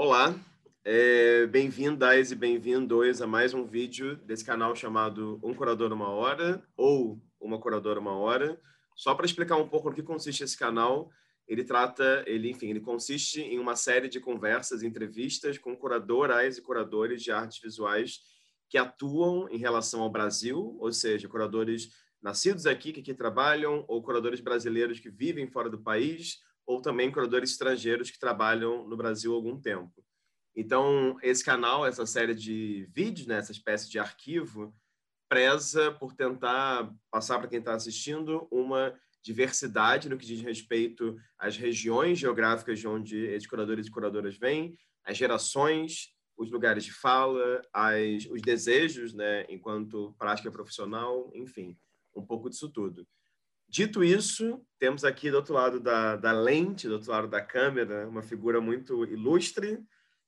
Olá, é, bem-vindas e bem-vindos a mais um vídeo desse canal chamado Um Curador Uma Hora ou Uma Curadora Uma Hora. Só para explicar um pouco no que consiste esse canal, ele trata, ele, enfim, ele consiste em uma série de conversas, entrevistas com curadoras e curadores de artes visuais que atuam em relação ao Brasil, ou seja, curadores nascidos aqui que aqui trabalham, ou curadores brasileiros que vivem fora do país, ou também curadores estrangeiros que trabalham no Brasil há algum tempo. Então, esse canal, essa série de vídeos, né, essa espécie de arquivo, preza por tentar passar para quem está assistindo uma diversidade no que diz respeito às regiões geográficas de onde esses curadores e curadoras vêm, as gerações, os lugares de fala, as, os desejos, né, enquanto prática profissional, enfim, um pouco disso tudo. Dito isso, temos aqui do outro lado da, da lente, do outro lado da câmera, uma figura muito ilustre.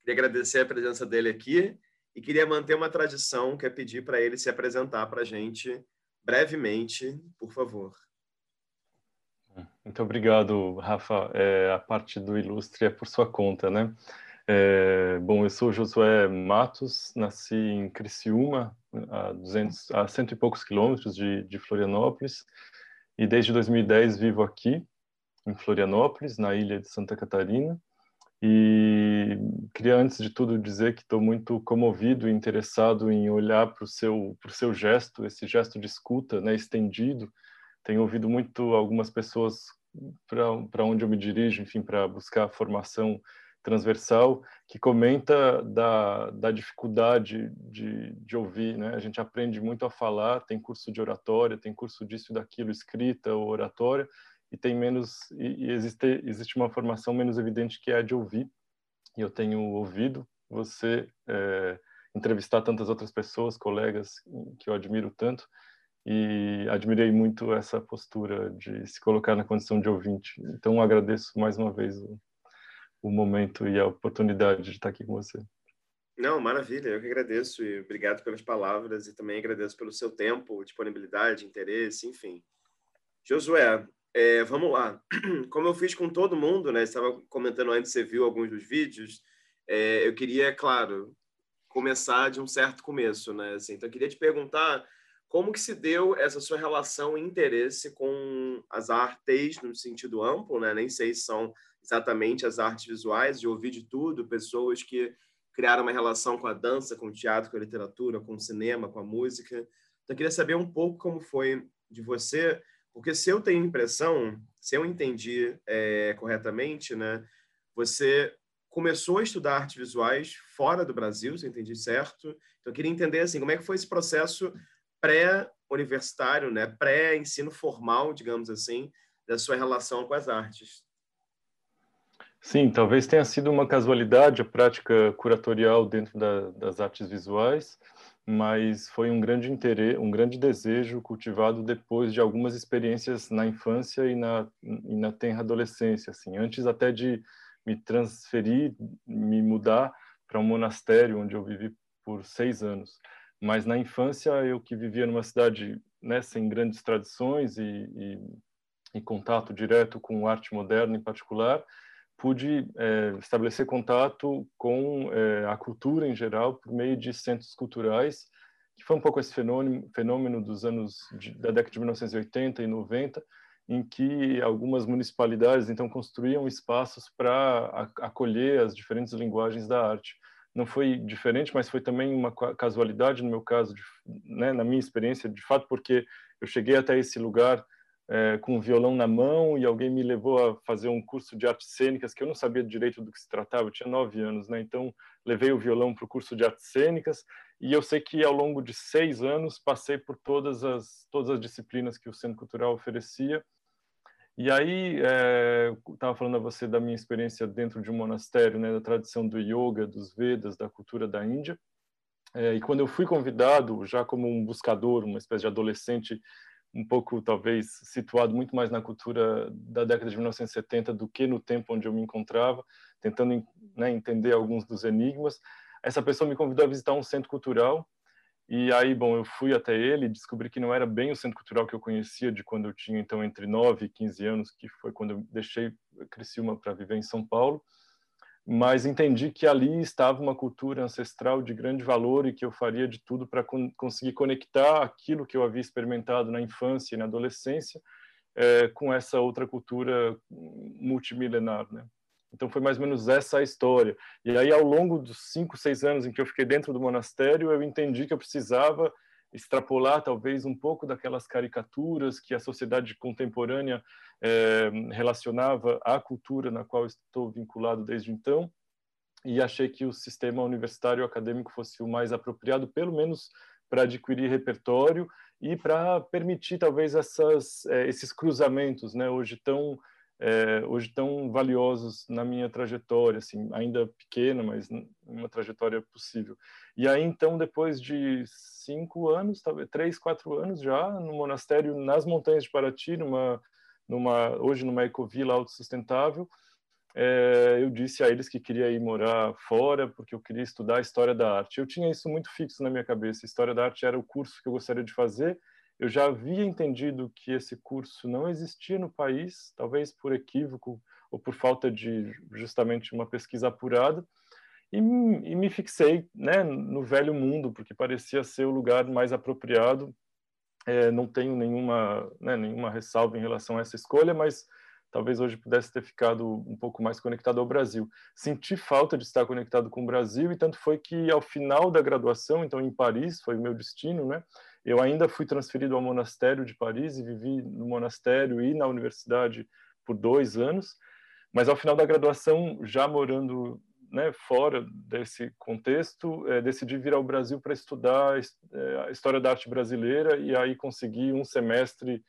Queria agradecer a presença dele aqui e queria manter uma tradição que é pedir para ele se apresentar para a gente brevemente, por favor. Muito obrigado, Rafa. É, a parte do ilustre é por sua conta, né? É, bom, eu sou Josué Matos, nasci em Criciúma, a, 200, a cento e poucos quilômetros de, de Florianópolis e desde 2010 vivo aqui em Florianópolis, na ilha de Santa Catarina. E queria antes de tudo dizer que estou muito comovido e interessado em olhar para o seu pro seu gesto, esse gesto de escuta, né, estendido. Tenho ouvido muito algumas pessoas para onde eu me dirijo, enfim, para buscar formação transversal que comenta da, da dificuldade de, de ouvir, né? A gente aprende muito a falar, tem curso de oratória, tem curso disso e daquilo, escrita ou oratória, e tem menos e, e existe existe uma formação menos evidente que é a de ouvir. E eu tenho ouvido você é, entrevistar tantas outras pessoas, colegas que eu admiro tanto, e admirei muito essa postura de se colocar na condição de ouvinte. Então agradeço mais uma vez o, o momento e a oportunidade de estar aqui com você. Não, maravilha, eu que agradeço e obrigado pelas palavras e também agradeço pelo seu tempo, disponibilidade, interesse, enfim. Josué, é, vamos lá. Como eu fiz com todo mundo, né? Estava comentando antes, você viu alguns dos vídeos. É, eu queria, claro, começar de um certo começo, né? Assim, então, eu queria te perguntar como que se deu essa sua relação e interesse com as artes no sentido amplo, né? Nem sei se são exatamente as artes visuais, de ouvir de tudo, pessoas que criaram uma relação com a dança, com o teatro, com a literatura, com o cinema, com a música. Então, eu queria saber um pouco como foi de você, porque se eu tenho impressão, se eu entendi é, corretamente, né, você começou a estudar artes visuais fora do Brasil, se eu entendi certo. Então, eu queria entender assim, como é que foi esse processo pré-universitário, né, pré-ensino formal, digamos assim, da sua relação com as artes. Sim, talvez tenha sido uma casualidade a prática curatorial dentro da, das artes visuais, mas foi um grande interesse, um grande desejo cultivado depois de algumas experiências na infância e na, e na tenra adolescência, assim, antes até de me transferir, me mudar para um monastério onde eu vivi por seis anos. Mas na infância eu que vivia numa cidade né, sem grandes tradições e, e, e contato direto com arte moderna em particular, pude é, estabelecer contato com é, a cultura em geral por meio de centros culturais, que foi um pouco esse fenômeno, fenômeno dos anos de, da década de 1980 e 90, em que algumas municipalidades então construíam espaços para acolher as diferentes linguagens da arte. Não foi diferente, mas foi também uma casualidade no meu caso, de, né, na minha experiência, de fato, porque eu cheguei até esse lugar é, com um violão na mão e alguém me levou a fazer um curso de artes cênicas que eu não sabia direito do que se tratava, eu tinha nove anos, né? Então levei o violão para o curso de artes cênicas e eu sei que ao longo de seis anos passei por todas as todas as disciplinas que o Centro Cultural oferecia. E aí estava é, falando a você da minha experiência dentro de um monastério, né? Da tradição do yoga, dos Vedas, da cultura da Índia. É, e quando eu fui convidado, já como um buscador, uma espécie de adolescente um pouco talvez situado muito mais na cultura da década de 1970 do que no tempo onde eu me encontrava, tentando né, entender alguns dos enigmas. Essa pessoa me convidou a visitar um centro cultural e aí, bom, eu fui até ele e descobri que não era bem o centro cultural que eu conhecia de quando eu tinha então entre 9 e 15 anos, que foi quando eu deixei Criciúma para viver em São Paulo. Mas entendi que ali estava uma cultura ancestral de grande valor e que eu faria de tudo para con conseguir conectar aquilo que eu havia experimentado na infância e na adolescência é, com essa outra cultura multimilenar, né? Então foi mais ou menos essa a história. E aí ao longo dos cinco, seis anos em que eu fiquei dentro do monastério, eu entendi que eu precisava extrapolar talvez um pouco daquelas caricaturas que a sociedade contemporânea é, relacionava à cultura na qual estou vinculado desde então e achei que o sistema universitário acadêmico fosse o mais apropriado, pelo menos para adquirir repertório e para permitir talvez essas, é, esses cruzamentos, né, hoje tão é, hoje tão valiosos na minha trajetória, assim, ainda pequena, mas uma trajetória possível. E aí, então, depois de cinco anos, talvez três, quatro anos já, no monastério nas montanhas de Paraty, numa, numa, hoje numa ecovila autossustentável, é, eu disse a eles que queria ir morar fora porque eu queria estudar a história da arte. Eu tinha isso muito fixo na minha cabeça. História da arte era o curso que eu gostaria de fazer eu já havia entendido que esse curso não existia no país, talvez por equívoco ou por falta de justamente uma pesquisa apurada, e, e me fixei né, no velho mundo, porque parecia ser o lugar mais apropriado. É, não tenho nenhuma, né, nenhuma ressalva em relação a essa escolha, mas talvez hoje pudesse ter ficado um pouco mais conectado ao Brasil. Senti falta de estar conectado com o Brasil, e tanto foi que, ao final da graduação, então em Paris, foi o meu destino, né? Eu ainda fui transferido ao monastério de Paris e vivi no monastério e na universidade por dois anos, mas ao final da graduação, já morando né, fora desse contexto, é, decidi vir ao Brasil para estudar é, a história da arte brasileira e aí consegui um semestre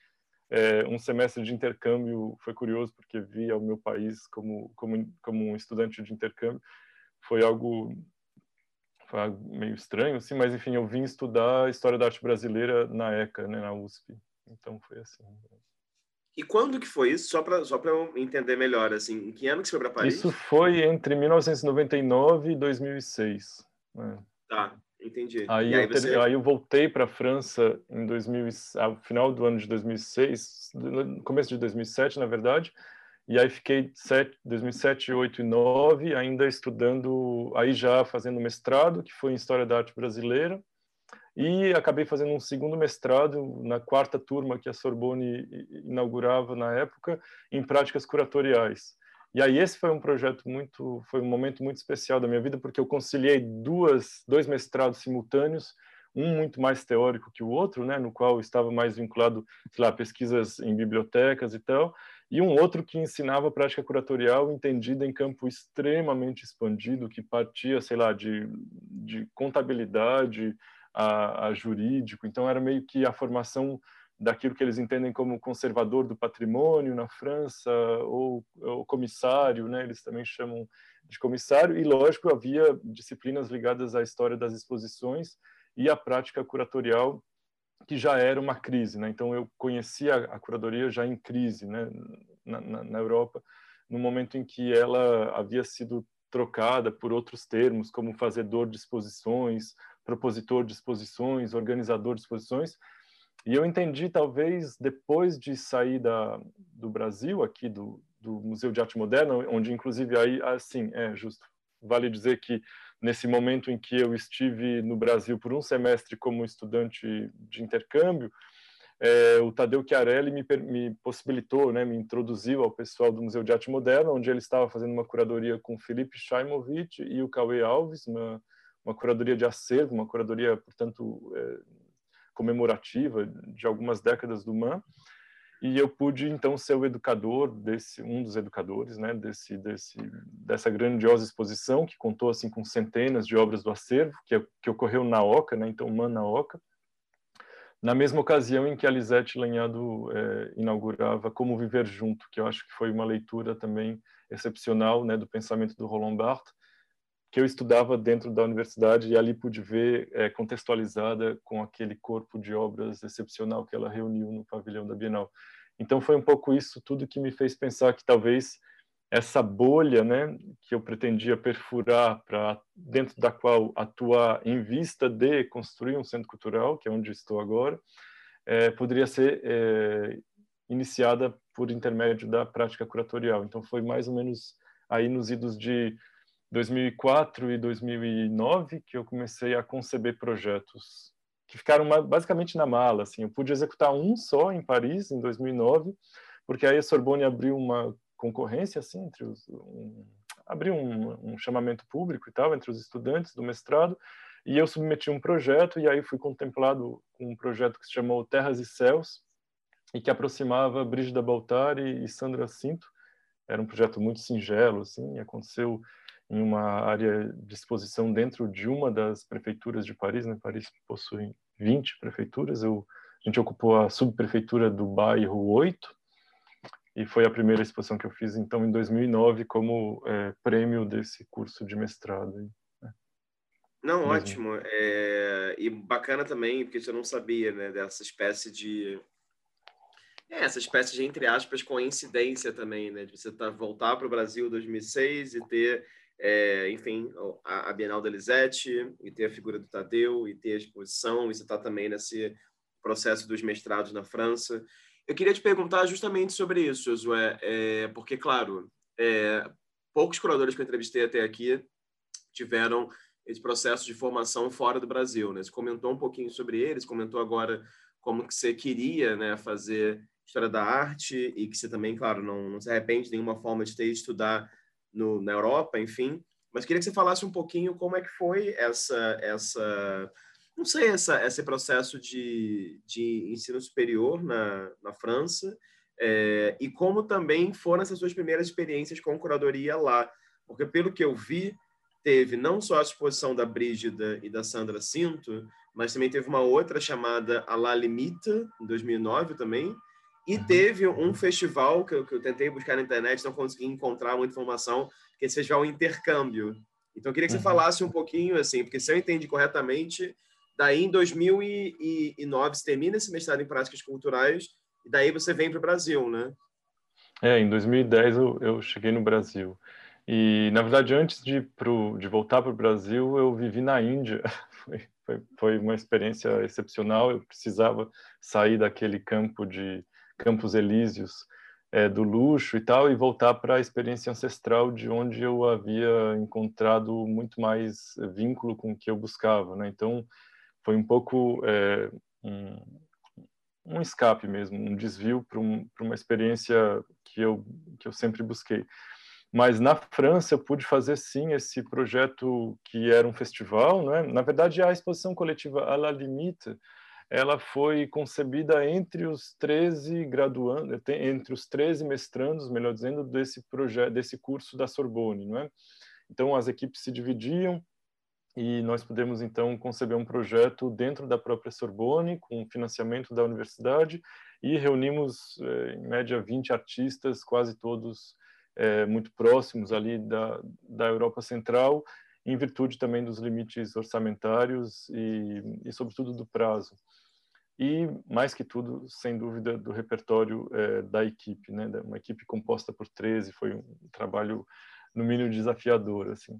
é, um semestre de intercâmbio. Foi curioso porque vi ao meu país como como como um estudante de intercâmbio. Foi algo foi meio estranho, assim, mas enfim, eu vim estudar História da Arte Brasileira na ECA, né, na USP. Então foi assim. E quando que foi isso? Só para só eu entender melhor, assim, em que ano que você foi para Paris? Isso foi entre 1999 e 2006. Né? Tá, entendi. Aí, aí, eu, você... aí eu voltei para a França em 2000, ao final do ano de 2006, no começo de 2007, na verdade, e aí fiquei sete, 2007, 2008 e 2009 ainda estudando, aí já fazendo mestrado, que foi em História da Arte Brasileira, e acabei fazendo um segundo mestrado na quarta turma que a Sorbonne inaugurava na época, em práticas curatoriais. E aí esse foi um projeto muito, foi um momento muito especial da minha vida, porque eu conciliei duas, dois mestrados simultâneos, um muito mais teórico que o outro, né, no qual estava mais vinculado, sei lá, pesquisas em bibliotecas e tal, e um outro que ensinava prática curatorial entendida em campo extremamente expandido, que partia, sei lá, de, de contabilidade a, a jurídico. Então, era meio que a formação daquilo que eles entendem como conservador do patrimônio na França, ou, ou comissário, né? eles também chamam de comissário, e lógico, havia disciplinas ligadas à história das exposições e à prática curatorial que já era uma crise, né? Então eu conhecia a curadoria já em crise, né? Na, na, na, Europa, no momento em que ela havia sido trocada por outros termos, como fazedor de exposições, propositor de exposições, organizador de exposições. E eu entendi, talvez, depois de sair da, do Brasil, aqui do, do Museu de Arte Moderna, onde, inclusive, aí, assim, é justo, vale dizer que nesse momento em que eu estive no Brasil por um semestre como estudante de intercâmbio, é, o Tadeu Chiarelli me, me, possibilitou, né, me introduziu ao pessoal do Museu de Arte Moderna, onde ele estava fazendo uma curadoria com Felipe Shaimovic e o Cauê Alves, uma, uma curadoria de acervo, uma curadoria, portanto, é, comemorativa de algumas décadas do MAN. E eu pude então ser o educador desse um dos educadores né desse desse dessa grandiosa exposição que contou assim com centenas de obras do acervo que, que ocorreu na Oca né então Man na Oca. Na mesma ocasião em que a Lisete Lanhado é, inaugurava Como Viver Junto que eu acho que foi uma leitura também excepcional né do pensamento do Roland Barthes que eu estudava dentro da universidade e ali pude ver é, contextualizada com aquele corpo de obras excepcional que ela reuniu no pavilhão da Bienal. Então foi um pouco isso tudo que me fez pensar que talvez essa bolha, né, que eu pretendia perfurar para dentro da qual atuar em vista de construir um centro cultural, que é onde estou agora, é, poderia ser é, iniciada por intermédio da prática curatorial. Então foi mais ou menos aí nos idos de 2004 e 2009 que eu comecei a conceber projetos que ficaram basicamente na mala. Assim, eu pude executar um só em Paris em 2009, porque aí a Sorbonne abriu uma concorrência assim entre os um, abriu um, um chamamento público e tal entre os estudantes do mestrado e eu submeti um projeto e aí fui contemplado com um projeto que se chamou Terras e Céus e que aproximava Brígida Baltari e Sandra Cinto. Era um projeto muito singelo, assim, aconteceu em uma área de exposição dentro de uma das prefeituras de Paris. Né? Paris possui 20 prefeituras. Eu, a gente ocupou a subprefeitura do bairro 8 e foi a primeira exposição que eu fiz, então, em 2009, como é, prêmio desse curso de mestrado. Né? Não, ótimo. É, e bacana também, porque eu não sabia né, dessa espécie de é, essa espécie de, entre aspas, coincidência também, né? De você tá, voltar para o Brasil em 2006 e ter é, enfim, a, Bienal da Lisette, e ter a figura do Tadeu, e ter a exposição, e você está também nesse processo dos mestrados na França. Eu queria te perguntar justamente sobre isso, Josué, é, porque, claro, é, poucos curadores que eu entrevistei até aqui tiveram esse processo de formação fora do Brasil, né? Você comentou um pouquinho sobre eles, comentou agora como que você queria né, fazer história da arte e que você também, claro, não, não se arrepende de nenhuma forma de ter estudar no, na Europa, enfim. Mas queria que você falasse um pouquinho como é que foi essa, essa não sei, essa, esse processo de, de ensino superior na, na França é, e como também foram essas suas primeiras experiências com curadoria lá. Porque, pelo que eu vi, teve não só a exposição da Brígida e da Sandra Cinto, mas também teve uma outra chamada A La Limite, em 2009 também, e uhum. teve um festival que eu, que eu, tentei buscar na internet, não consegui encontrar muita informação, que é esse festival Intercâmbio. Então, eu queria que você uhum. falasse um pouquinho, assim, porque se eu entendi corretamente, daí em 2009 você termina esse mestrado em práticas culturais e daí você vem para o Brasil, né? É, em 2010 eu, eu cheguei no Brasil. E, na verdade, antes de, pro, de voltar para o Brasil, eu vivi na Índia. Foi, foi, foi uma experiência excepcional. Eu precisava sair daquele campo de Campos Elíseos é, do luxo e tal, e voltar para a experiência ancestral de onde eu havia encontrado muito mais vínculo com o que eu buscava, né? Então, foi um pouco é, um, um, escape mesmo, um desvio para um, uma experiência que eu, que eu sempre busquei. Mas na França eu pude fazer sim esse projeto que era um festival, né? Na verdade, a exposição coletiva à la limite, ela foi concebida entre os 13 graduandos, entre os 13 mestrandos, melhor dizendo, desse projeto, desse curso da Sorbonne, não é? Então as equipes se dividiam e nós pudemos então conceber um projeto dentro da própria Sorbonne com financiamento da universidade e reunimos eh, em média 20 artistas, quase todos eh, muito próximos ali da, da Europa Central, em virtude também dos limites orçamentários e, e sobretudo do prazo e mais que tudo, sem dúvida, do repertório é, da equipe, né? Uma equipe composta por 13, foi um trabalho no mínimo desafiador, assim.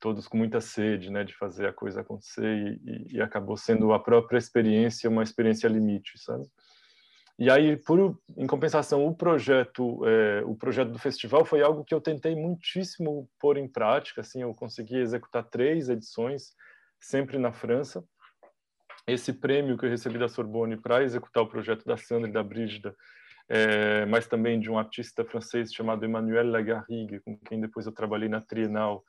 Todos com muita sede, né, de fazer a coisa acontecer e, e acabou sendo a própria experiência uma experiência limite, sabe? E aí, por em compensação, o projeto, é, o projeto do festival foi algo que eu tentei muitíssimo pôr em prática. Assim, eu consegui executar três edições, sempre na França esse prêmio que eu recebi da Sorbonne para executar o projeto da Sandra e da Brígida, é, mas também de um artista francês chamado Emmanuel Lagarrigue, com quem depois eu trabalhei na Trienal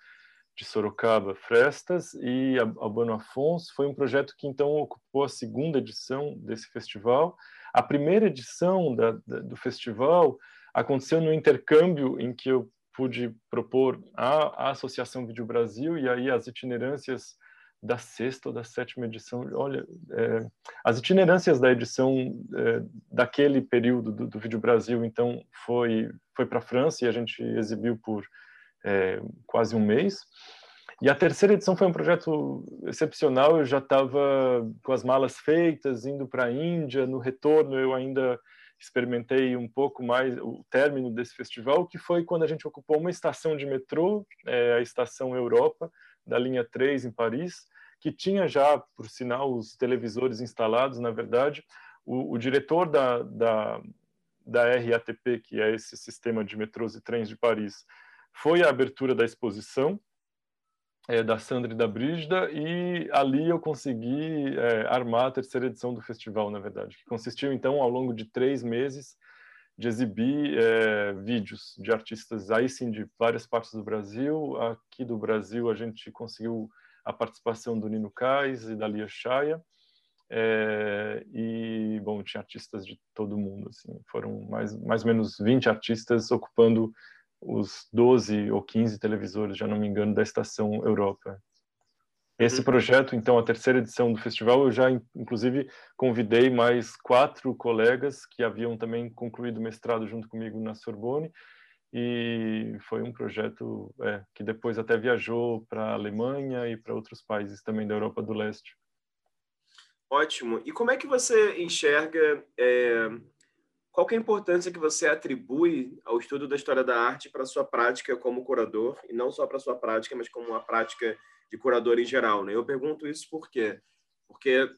de Sorocaba, Frestas, e Albano Afonso. Foi um projeto que então ocupou a segunda edição desse festival. A primeira edição da, da, do festival aconteceu no intercâmbio em que eu pude propor a Associação Vídeo Brasil e aí as itinerâncias da sexta ou da sétima edição. Olha, é, as itinerâncias da edição é, daquele período do, do Vídeo Brasil, então, foi, foi para a França e a gente exibiu por é, quase um mês. E a terceira edição foi um projeto excepcional. Eu já estava com as malas feitas, indo para a Índia. No retorno, eu ainda experimentei um pouco mais o término desse festival, que foi quando a gente ocupou uma estação de metrô, é, a Estação Europa, da linha 3 em Paris, que tinha já, por sinal, os televisores instalados, na verdade. O, o diretor da, da, da RATP, que é esse sistema de metrôs e trens de Paris, foi à abertura da exposição é, da Sandra e da Brígida, e ali eu consegui é, armar a terceira edição do festival, na verdade, que consistiu, então, ao longo de três meses, de exibir é, vídeos de artistas, aí sim, de várias partes do Brasil. Aqui do Brasil, a gente conseguiu a participação do Nino Kais e da Lia Chaya, é, e, bom, tinha artistas de todo mundo, assim, foram mais, mais ou menos 20 artistas ocupando os 12 ou 15 televisores, já não me engano, da Estação Europa. Esse uhum. projeto, então, a terceira edição do festival, eu já, inclusive, convidei mais quatro colegas que haviam também concluído mestrado junto comigo na Sorbonne, e foi um projeto é, que depois até viajou para a Alemanha e para outros países também da Europa do Leste. Ótimo. E como é que você enxerga é, qual é a importância que você atribui ao estudo da história da arte para a sua prática como curador, e não só para a sua prática, mas como uma prática de curador em geral? Né? Eu pergunto isso por quê? Porque,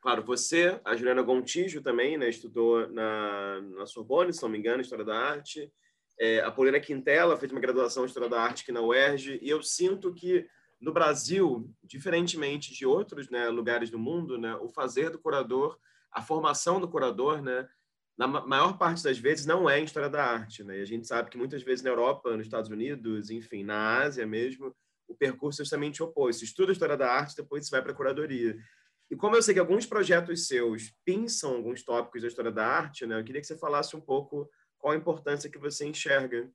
claro, você, a Juliana Gontijo também, né, estudou na, na Sorbonne, se não me engano, História da Arte, é, a Paulina Quintela fez uma graduação em História da Arte aqui na UERJ, e eu sinto que no Brasil, diferentemente de outros né, lugares do mundo, né, o fazer do curador, a formação do curador, né, na maior parte das vezes, não é em história da arte. Né? E a gente sabe que muitas vezes na Europa, nos Estados Unidos, enfim, na Ásia mesmo, o percurso é justamente oposto. Você estuda história da arte, depois você vai para a curadoria. E como eu sei que alguns projetos seus pinçam alguns tópicos da história da arte, né? eu queria que você falasse um pouco qual a importância que você enxerga.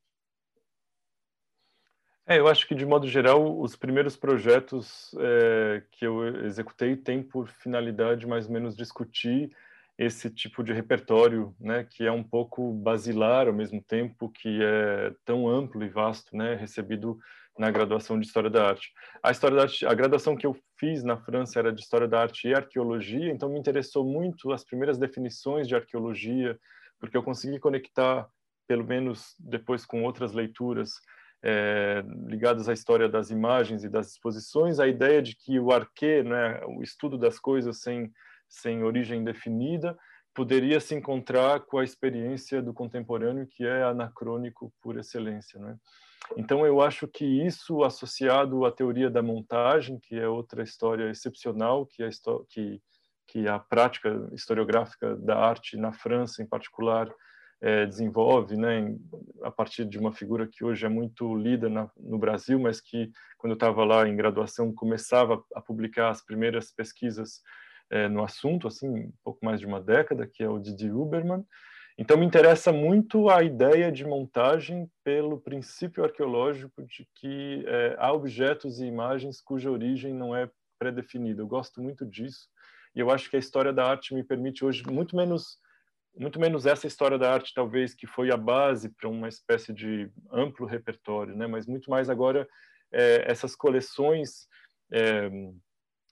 É, eu acho que, de modo geral, os primeiros projetos é, que eu executei têm por finalidade mais ou menos discutir esse tipo de repertório, né, que é um pouco basilar ao mesmo tempo, que é tão amplo e vasto, né, recebido na graduação de História da Arte. A História da Arte, a graduação que eu fiz na França era de História da Arte e Arqueologia, então me interessou muito as primeiras definições de arqueologia, porque eu consegui conectar, pelo menos depois com outras leituras, é, ligadas à história das imagens e das exposições, a ideia de que o arquê, né, o estudo das coisas sem sem origem definida, poderia se encontrar com a experiência do contemporâneo, que é anacrônico por excelência. Né? Então, eu acho que isso, associado à teoria da montagem, que é outra história excepcional, que é que, que a prática historiográfica da arte na França, em particular, é, desenvolve, né, a partir de uma figura que hoje é muito lida na, no Brasil, mas que, quando eu estava lá em graduação, começava a publicar as primeiras pesquisas é, no assunto, assim, pouco mais de uma década, que é o Didi Huberman. Então, me interessa muito a ideia de montagem pelo princípio arqueológico de que é, há objetos e imagens cuja origem não é pré-definida. Eu gosto muito disso e eu acho que a história da arte me permite hoje muito menos muito menos essa história da arte talvez que foi a base para uma espécie de amplo repertório, né? Mas muito mais agora é, essas coleções é,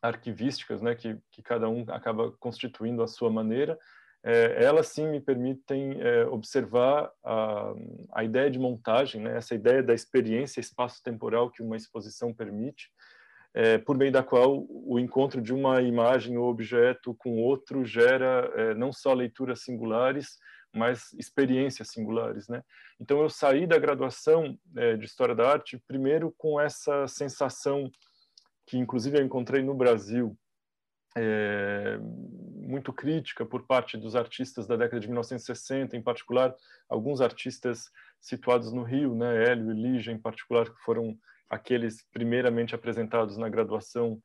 arquivísticas, né, que, que cada um acaba constituindo a sua maneira, é, elas sim me permitem é, observar a, a ideia de montagem, né, essa ideia da experiência espaço-temporal que uma exposição permite, é, por meio da qual o encontro de uma imagem ou objeto com outro gera é, não só leituras singulares, mas experiências singulares, né? Então eu saí da graduação é, de História da Arte primeiro com essa sensação que inclusive eu encontrei no Brasil, é, muito crítica por parte dos artistas da década de 1960, em particular alguns artistas situados no Rio, né, Hélio e Lígia em particular, que foram aqueles primeiramente apresentados na graduação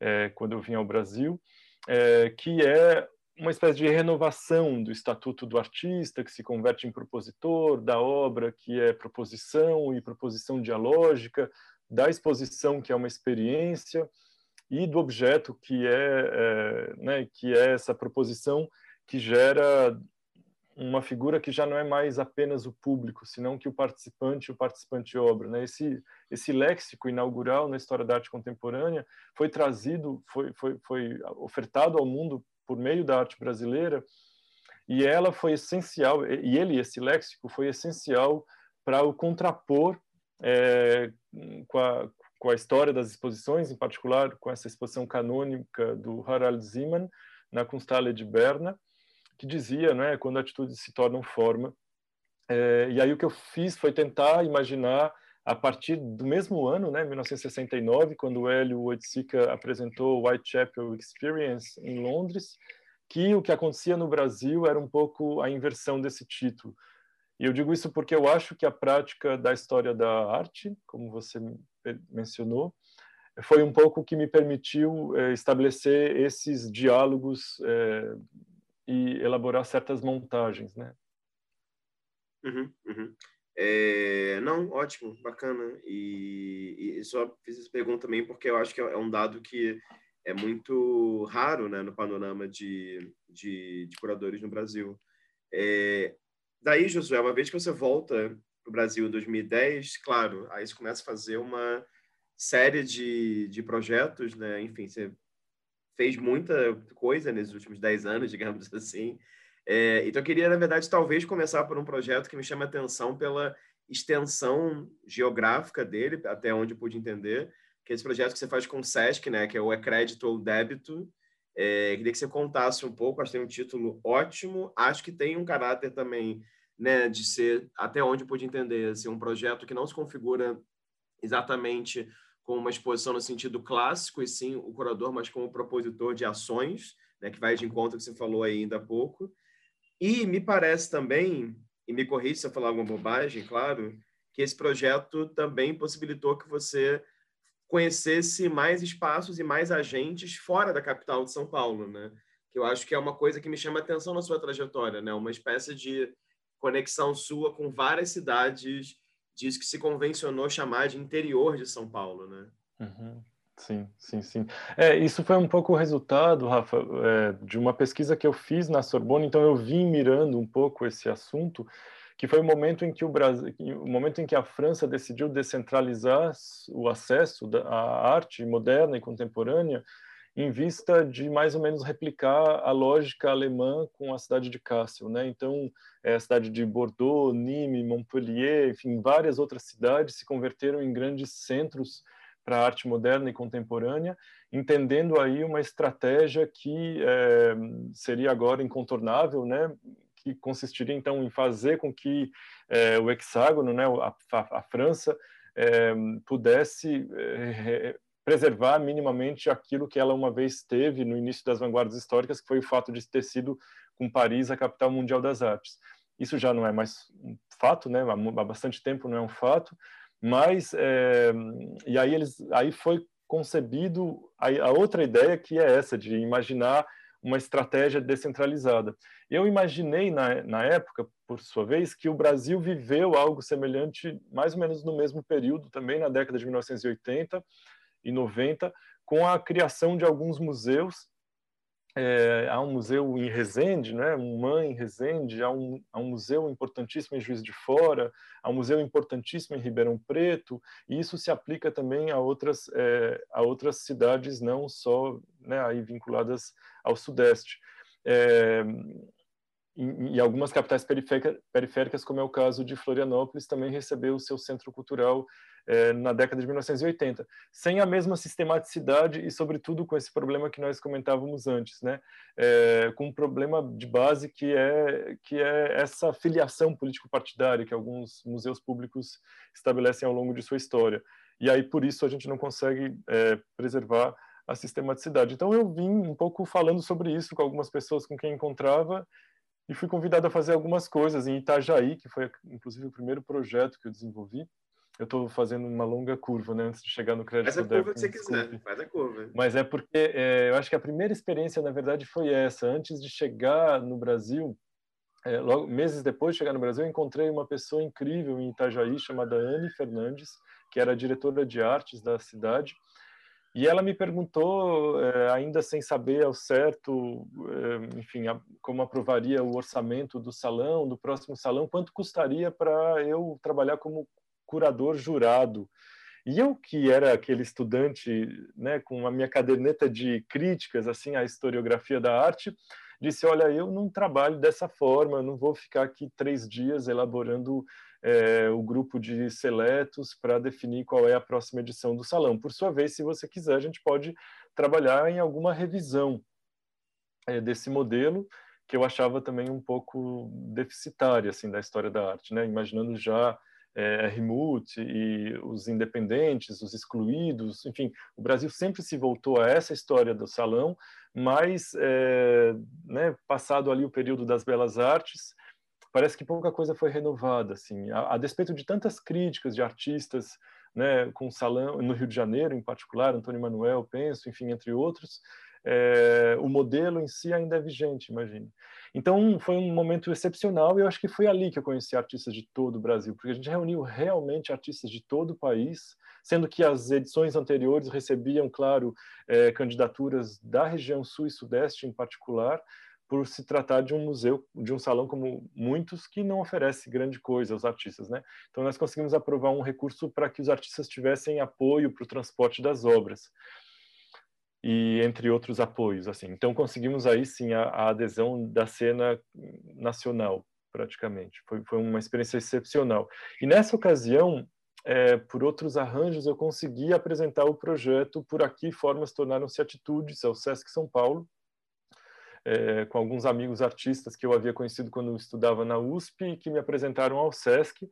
é, quando eu vim ao Brasil, é, que é uma espécie de renovação do estatuto do artista, que se converte em propositor, da obra que é proposição e proposição dialógica, da exposição, que é uma experiência, e do objeto, que é, é, né, que é essa proposição que gera uma figura que já não é mais apenas o público, senão que o participante, o participante obra. Né? Esse, esse léxico inaugural na história da arte contemporânea foi trazido, foi, foi, foi ofertado ao mundo por meio da arte brasileira, e ela foi essencial, e ele, esse léxico, foi essencial para o contrapor é, com, a, com a história das exposições, em particular com essa exposição canônica do Harald Zeman na Kunsthalle de Berna, que dizia, né, quando atitudes se tornam forma. É, e aí o que eu fiz foi tentar imaginar a partir do mesmo ano, né, 1969, quando o Hélio Oiticica apresentou o Whitechapel Experience em Londres, que o que acontecia no Brasil era um pouco a inversão desse título. E eu digo isso porque eu acho que a prática da história da arte, como você mencionou, foi um pouco o que me permitiu é, estabelecer esses diálogos é, e elaborar certas montagens, né? Uhum, uhum. É, não, ótimo, bacana. E, e, só fiz essa pergunta também porque eu acho que é um dado que é muito raro né, no panorama de, de, de curadores no Brasil. É, daí, Josué, uma vez que você volta para o Brasil em 2010, claro, aí você começa a fazer uma série de, de projetos, né? Enfim, você fez muita coisa nesses últimos 10 anos, digamos assim. É, então, eu queria, na verdade, talvez começar por um projeto que me chama atenção pela extensão geográfica dele, até onde eu pude entender, que é esse projeto que você faz com o SESC, né, que é o É Crédito ou Débito. É, queria que você contasse um pouco, acho que tem um título ótimo, acho que tem um caráter também né, de ser, até onde eu pude entender, assim, um projeto que não se configura exatamente com uma exposição no sentido clássico, e sim o curador, mas como propositor de ações, né, que vai de encontro que você falou aí ainda há pouco. E me parece também, e me corrija se eu falar alguma bobagem, claro, que esse projeto também possibilitou que você conhecesse mais espaços e mais agentes fora da capital de São Paulo, né? Que eu acho que é uma coisa que me chama atenção na sua trajetória, né? Uma espécie de conexão sua com várias cidades diz que se convencionou chamar de interior de São Paulo, né? Uhum. Sim, sim, sim. É, isso foi um pouco o resultado, Rafa, é, de uma pesquisa que eu fiz na Sorbonne, então eu vim mirando um pouco esse assunto, que foi o momento em que o Brasil, o momento em que a França decidiu descentralizar o acesso à arte moderna e contemporânea em vista de mais ou menos replicar a lógica alemã com a cidade de Kassel, né? Então, é, a cidade de Bordeaux, Nîmes, Montpellier, enfim, várias outras cidades se converteram em grandes centros para a arte moderna e contemporânea, entendendo aí uma estratégia que é, seria agora incontornável, né? Que consistiria então em fazer com que é, o hexágono, né? A, a, a França é, pudesse é, preservar minimamente aquilo que ela uma vez teve no início das vanguardas históricas, que foi o fato de ter sido com Paris a capital mundial das artes. Isso já não é mais um fato, né? Há bastante tempo não é um fato, mas é, e aí eles aí foi concebido a, a outra ideia que é essa de imaginar uma estratégia descentralizada. Eu imaginei na, na época, por sua vez, que o Brasil viveu algo semelhante mais ou menos no mesmo período, também na década de 1980, e 90, com a criação de alguns museus. É, há um museu em Resende, né, um MAN em Resende, há um, há um museu importantíssimo em Juiz de Fora, há um museu importantíssimo em Ribeirão Preto, e isso se aplica também a outras, é, a outras cidades, não só né, aí vinculadas ao Sudeste. É, e algumas capitais periféricas, como é o caso de Florianópolis, também recebeu o seu centro cultural é, na década de 1980, sem a mesma sistematicidade e, sobretudo, com esse problema que nós comentávamos antes, né? É, com um problema de base que é, que é essa filiação político-partidária que alguns museus públicos estabelecem ao longo de sua história. E aí, por isso, a gente não consegue é, preservar a sistematicidade. Então, eu vim um pouco falando sobre isso com algumas pessoas com quem encontrava e fui convidado a fazer algumas coisas em Itajaí, que foi inclusive o primeiro projeto que eu desenvolvi eu estou fazendo uma longa curva, né, antes de chegar no crédito. Faz a curva que você quiser, faz a curva. Mas é porque é, eu acho que a primeira experiência, na verdade, foi essa. Antes de chegar no Brasil, é, logo meses depois de chegar no Brasil, eu encontrei uma pessoa incrível em Itajaí chamada Anne Fernandes, que era diretora de artes da cidade. E ela me perguntou, é, ainda sem saber ao certo, é, enfim, a, como aprovaria o orçamento do salão, do próximo salão, quanto custaria para eu trabalhar como curador jurado. E eu, que era aquele estudante, né, com a minha caderneta de críticas assim à historiografia da arte, disse: Olha, eu não trabalho dessa forma, não vou ficar aqui três dias elaborando é, o grupo de seletos para definir qual é a próxima edição do salão. Por sua vez, se você quiser, a gente pode trabalhar em alguma revisão é, desse modelo que eu achava também um pouco deficitária assim da história da arte, né? Imaginando já é, Helmut e os independentes, os excluídos, enfim, o Brasil sempre se voltou a essa história do salão, mas é, né, passado ali o período das belas artes, parece que pouca coisa foi renovada, assim, a, a despeito de tantas críticas de artistas, né, com salão no Rio de Janeiro, em particular, Antônio Manuel, penso, enfim, entre outros, é, o modelo em si ainda é vigente, imagine. Então, foi um momento excepcional e eu acho que foi ali que eu conheci artistas de todo o Brasil, porque a gente reuniu realmente artistas de todo o país, sendo que as edições anteriores recebiam, claro, é, candidaturas da região sul e sudeste em particular, por se tratar de um museu, de um salão como muitos que não oferece grande coisa aos artistas, né? Então nós conseguimos aprovar um recurso para que os artistas tivessem apoio para o transporte das obras e entre outros apoios assim. Então conseguimos aí sim a, a adesão da cena nacional praticamente. Foi, foi uma experiência excepcional. E nessa ocasião é, por outros arranjos eu consegui apresentar o projeto por aqui formas tornaram-se atitudes ao Sesc São Paulo é, com alguns amigos artistas que eu havia conhecido quando estudava na USP que me apresentaram ao Sesc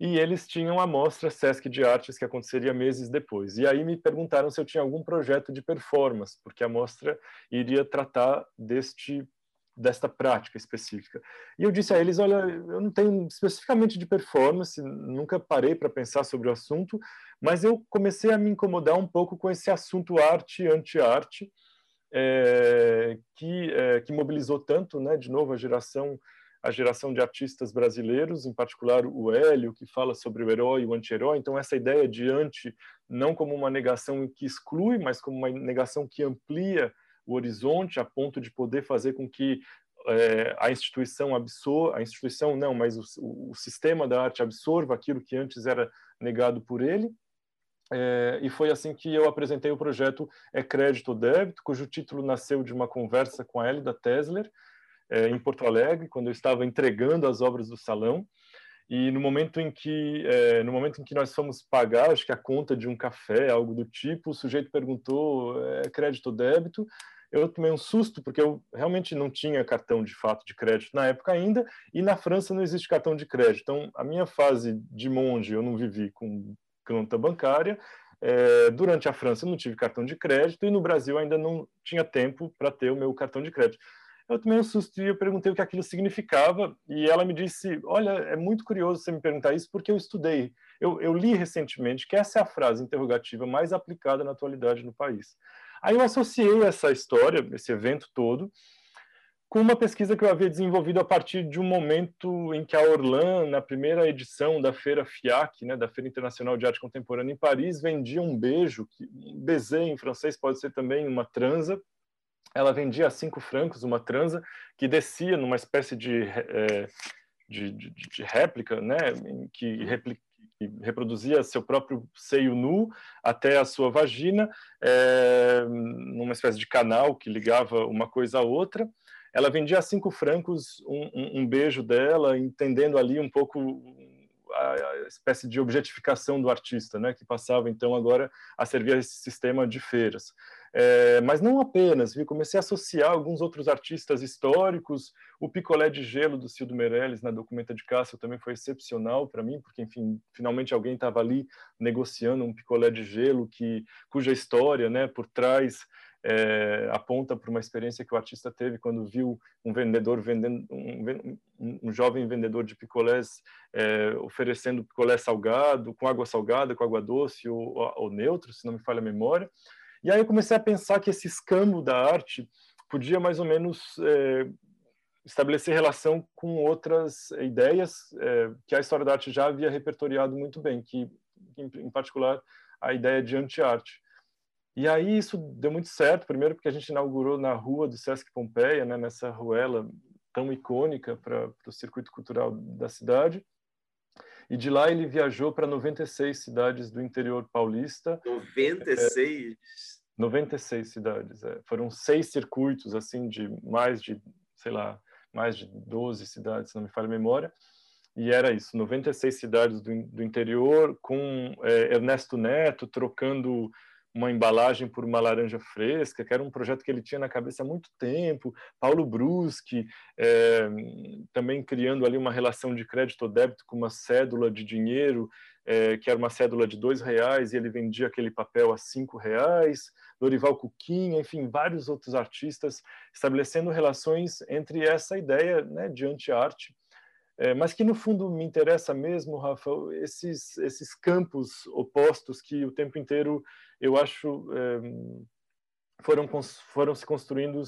e eles tinham a mostra Sesc de Artes que aconteceria meses depois. E aí me perguntaram se eu tinha algum projeto de performance, porque a mostra iria tratar deste desta prática específica. E eu disse a eles, olha, eu não tenho especificamente de performance, nunca parei para pensar sobre o assunto, mas eu comecei a me incomodar um pouco com esse assunto arte anti-arte, é, que, é, que mobilizou tanto, né, de novo, a geração a geração de artistas brasileiros, em particular o Hélio, que fala sobre o herói e o anti-herói. Então, essa ideia de anti, não como uma negação que exclui, mas como uma negação que amplia o horizonte a ponto de poder fazer com que é, a instituição absorva, a instituição não, mas o, o, sistema da arte absorva aquilo que antes era negado por ele. É, e foi assim que eu apresentei o projeto É Crédito ou Débito, cujo título nasceu de uma conversa com a Elida Tesler, é, em Porto Alegre, quando eu estava entregando as obras do salão. E no momento em que é, no momento em que nós fomos pagar, acho que a conta de um café, algo do tipo, o sujeito perguntou é, crédito ou débito. Eu tomei um susto porque eu realmente não tinha cartão de fato de crédito na época ainda, e na França não existe cartão de crédito. Então, a minha fase de monge eu não vivi com conta bancária. É, durante a França eu não tive cartão de crédito e no Brasil ainda não tinha tempo para ter o meu cartão de crédito. Eu tomei um susto e eu perguntei o que aquilo significava e ela me disse, olha, é muito curioso você me perguntar isso porque eu estudei, eu, eu li recentemente que essa é a frase interrogativa mais aplicada na atualidade no país. Aí eu associei essa história, esse evento todo, com uma pesquisa que eu havia desenvolvido a partir de um momento em que a Orlan, na primeira edição da Feira FIAC, né, da Feira Internacional de Arte Contemporânea em Paris, vendia um beijo, que, um baiser em francês pode ser também uma transa, ela vendia a cinco francos uma transa que descia numa espécie de, é, de, de, de, réplica, né, que, reproduzia seu próprio seio nu até a sua vagina, é, numa espécie de canal que ligava uma coisa à outra. Ela vendia a cinco francos um, um, um beijo dela, entendendo ali um pouco a espécie de objetificação do artista, né, que passava então agora a servir a esse sistema de feiras. É, mas não apenas, vi, comecei a associar alguns outros artistas históricos, o picolé de gelo do Cildo Meirelles na Documenta de Cássio também foi excepcional para mim, porque, enfim, finalmente alguém estava ali negociando um picolé de gelo que, cuja história, né, por trás, é, aponta para uma experiência que o artista teve quando viu um vendedor vendendo, um, um jovem vendedor de picolés é, oferecendo picolé salgado, com água salgada, com água doce ou, ou neutro, se não me falha a memória. E aí eu comecei a pensar que esse escambo da arte podia mais ou menos é, estabelecer relação com outras ideias é, que a história da arte já havia repertoriado muito bem, que em, em particular a ideia de anti-arte. E aí isso deu muito certo, primeiro porque a gente inaugurou na rua do Sesc Pompeia, né, nessa ruela tão icônica para o circuito cultural da cidade, e de lá ele viajou para 96 cidades do interior paulista. 96? É, 96 cidades. É. Foram seis circuitos, assim, de mais de, sei lá, mais de 12 cidades, se não me falha a memória. E era isso, 96 cidades do, do interior, com é, Ernesto Neto trocando uma embalagem por uma laranja fresca, que era um projeto que ele tinha na cabeça há muito tempo. Paulo Bruschi, é, também criando ali uma relação de crédito ou débito com uma cédula de dinheiro, é, que era uma cédula de dois reais e ele vendia aquele papel a cinco reais. Dorival Cuquinha, enfim, vários outros artistas estabelecendo relações entre essa ideia né, de anti-arte é, mas que no fundo me interessa mesmo, Rafa, esses, esses campos opostos que o tempo inteiro eu acho é, foram, foram se construindo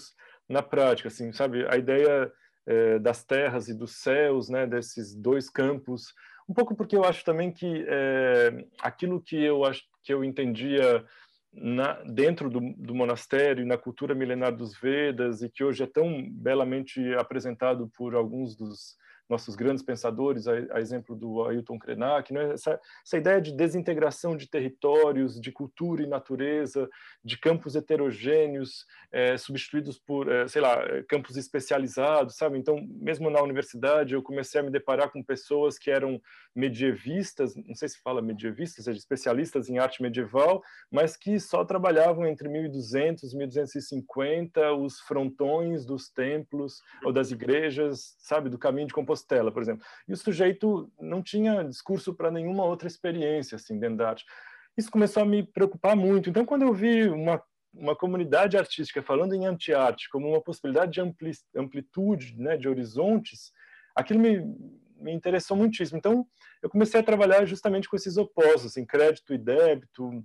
na prática, assim, sabe? A ideia é, das terras e dos céus, né, desses dois campos, um pouco porque eu acho também que é, aquilo que eu acho que eu entendia na, dentro do, do, monastério, na cultura milenar dos Vedas, e que hoje é tão belamente apresentado por alguns dos nossos grandes pensadores, a, a exemplo do Ailton Krenak, né? essa, essa, ideia de desintegração de territórios, de cultura e natureza, de campos heterogêneos, é, substituídos por, é, sei lá, campos especializados, sabe? Então, mesmo na universidade, eu comecei a me deparar com pessoas que eram medievistas, não sei se fala medievistas, seja, especialistas em arte medieval, mas que só trabalhavam entre 1200 e 1250 os frontões dos templos ou das igrejas, sabe, do caminho de Compostela, por exemplo. E o sujeito não tinha discurso para nenhuma outra experiência assim dentro da arte. Isso começou a me preocupar muito. Então, quando eu vi uma uma comunidade artística falando em anti-arte como uma possibilidade de ampli amplitude, né, de horizontes, aquilo me, me interessou muitíssimo. Então, eu comecei a trabalhar justamente com esses opostos, em crédito e débito,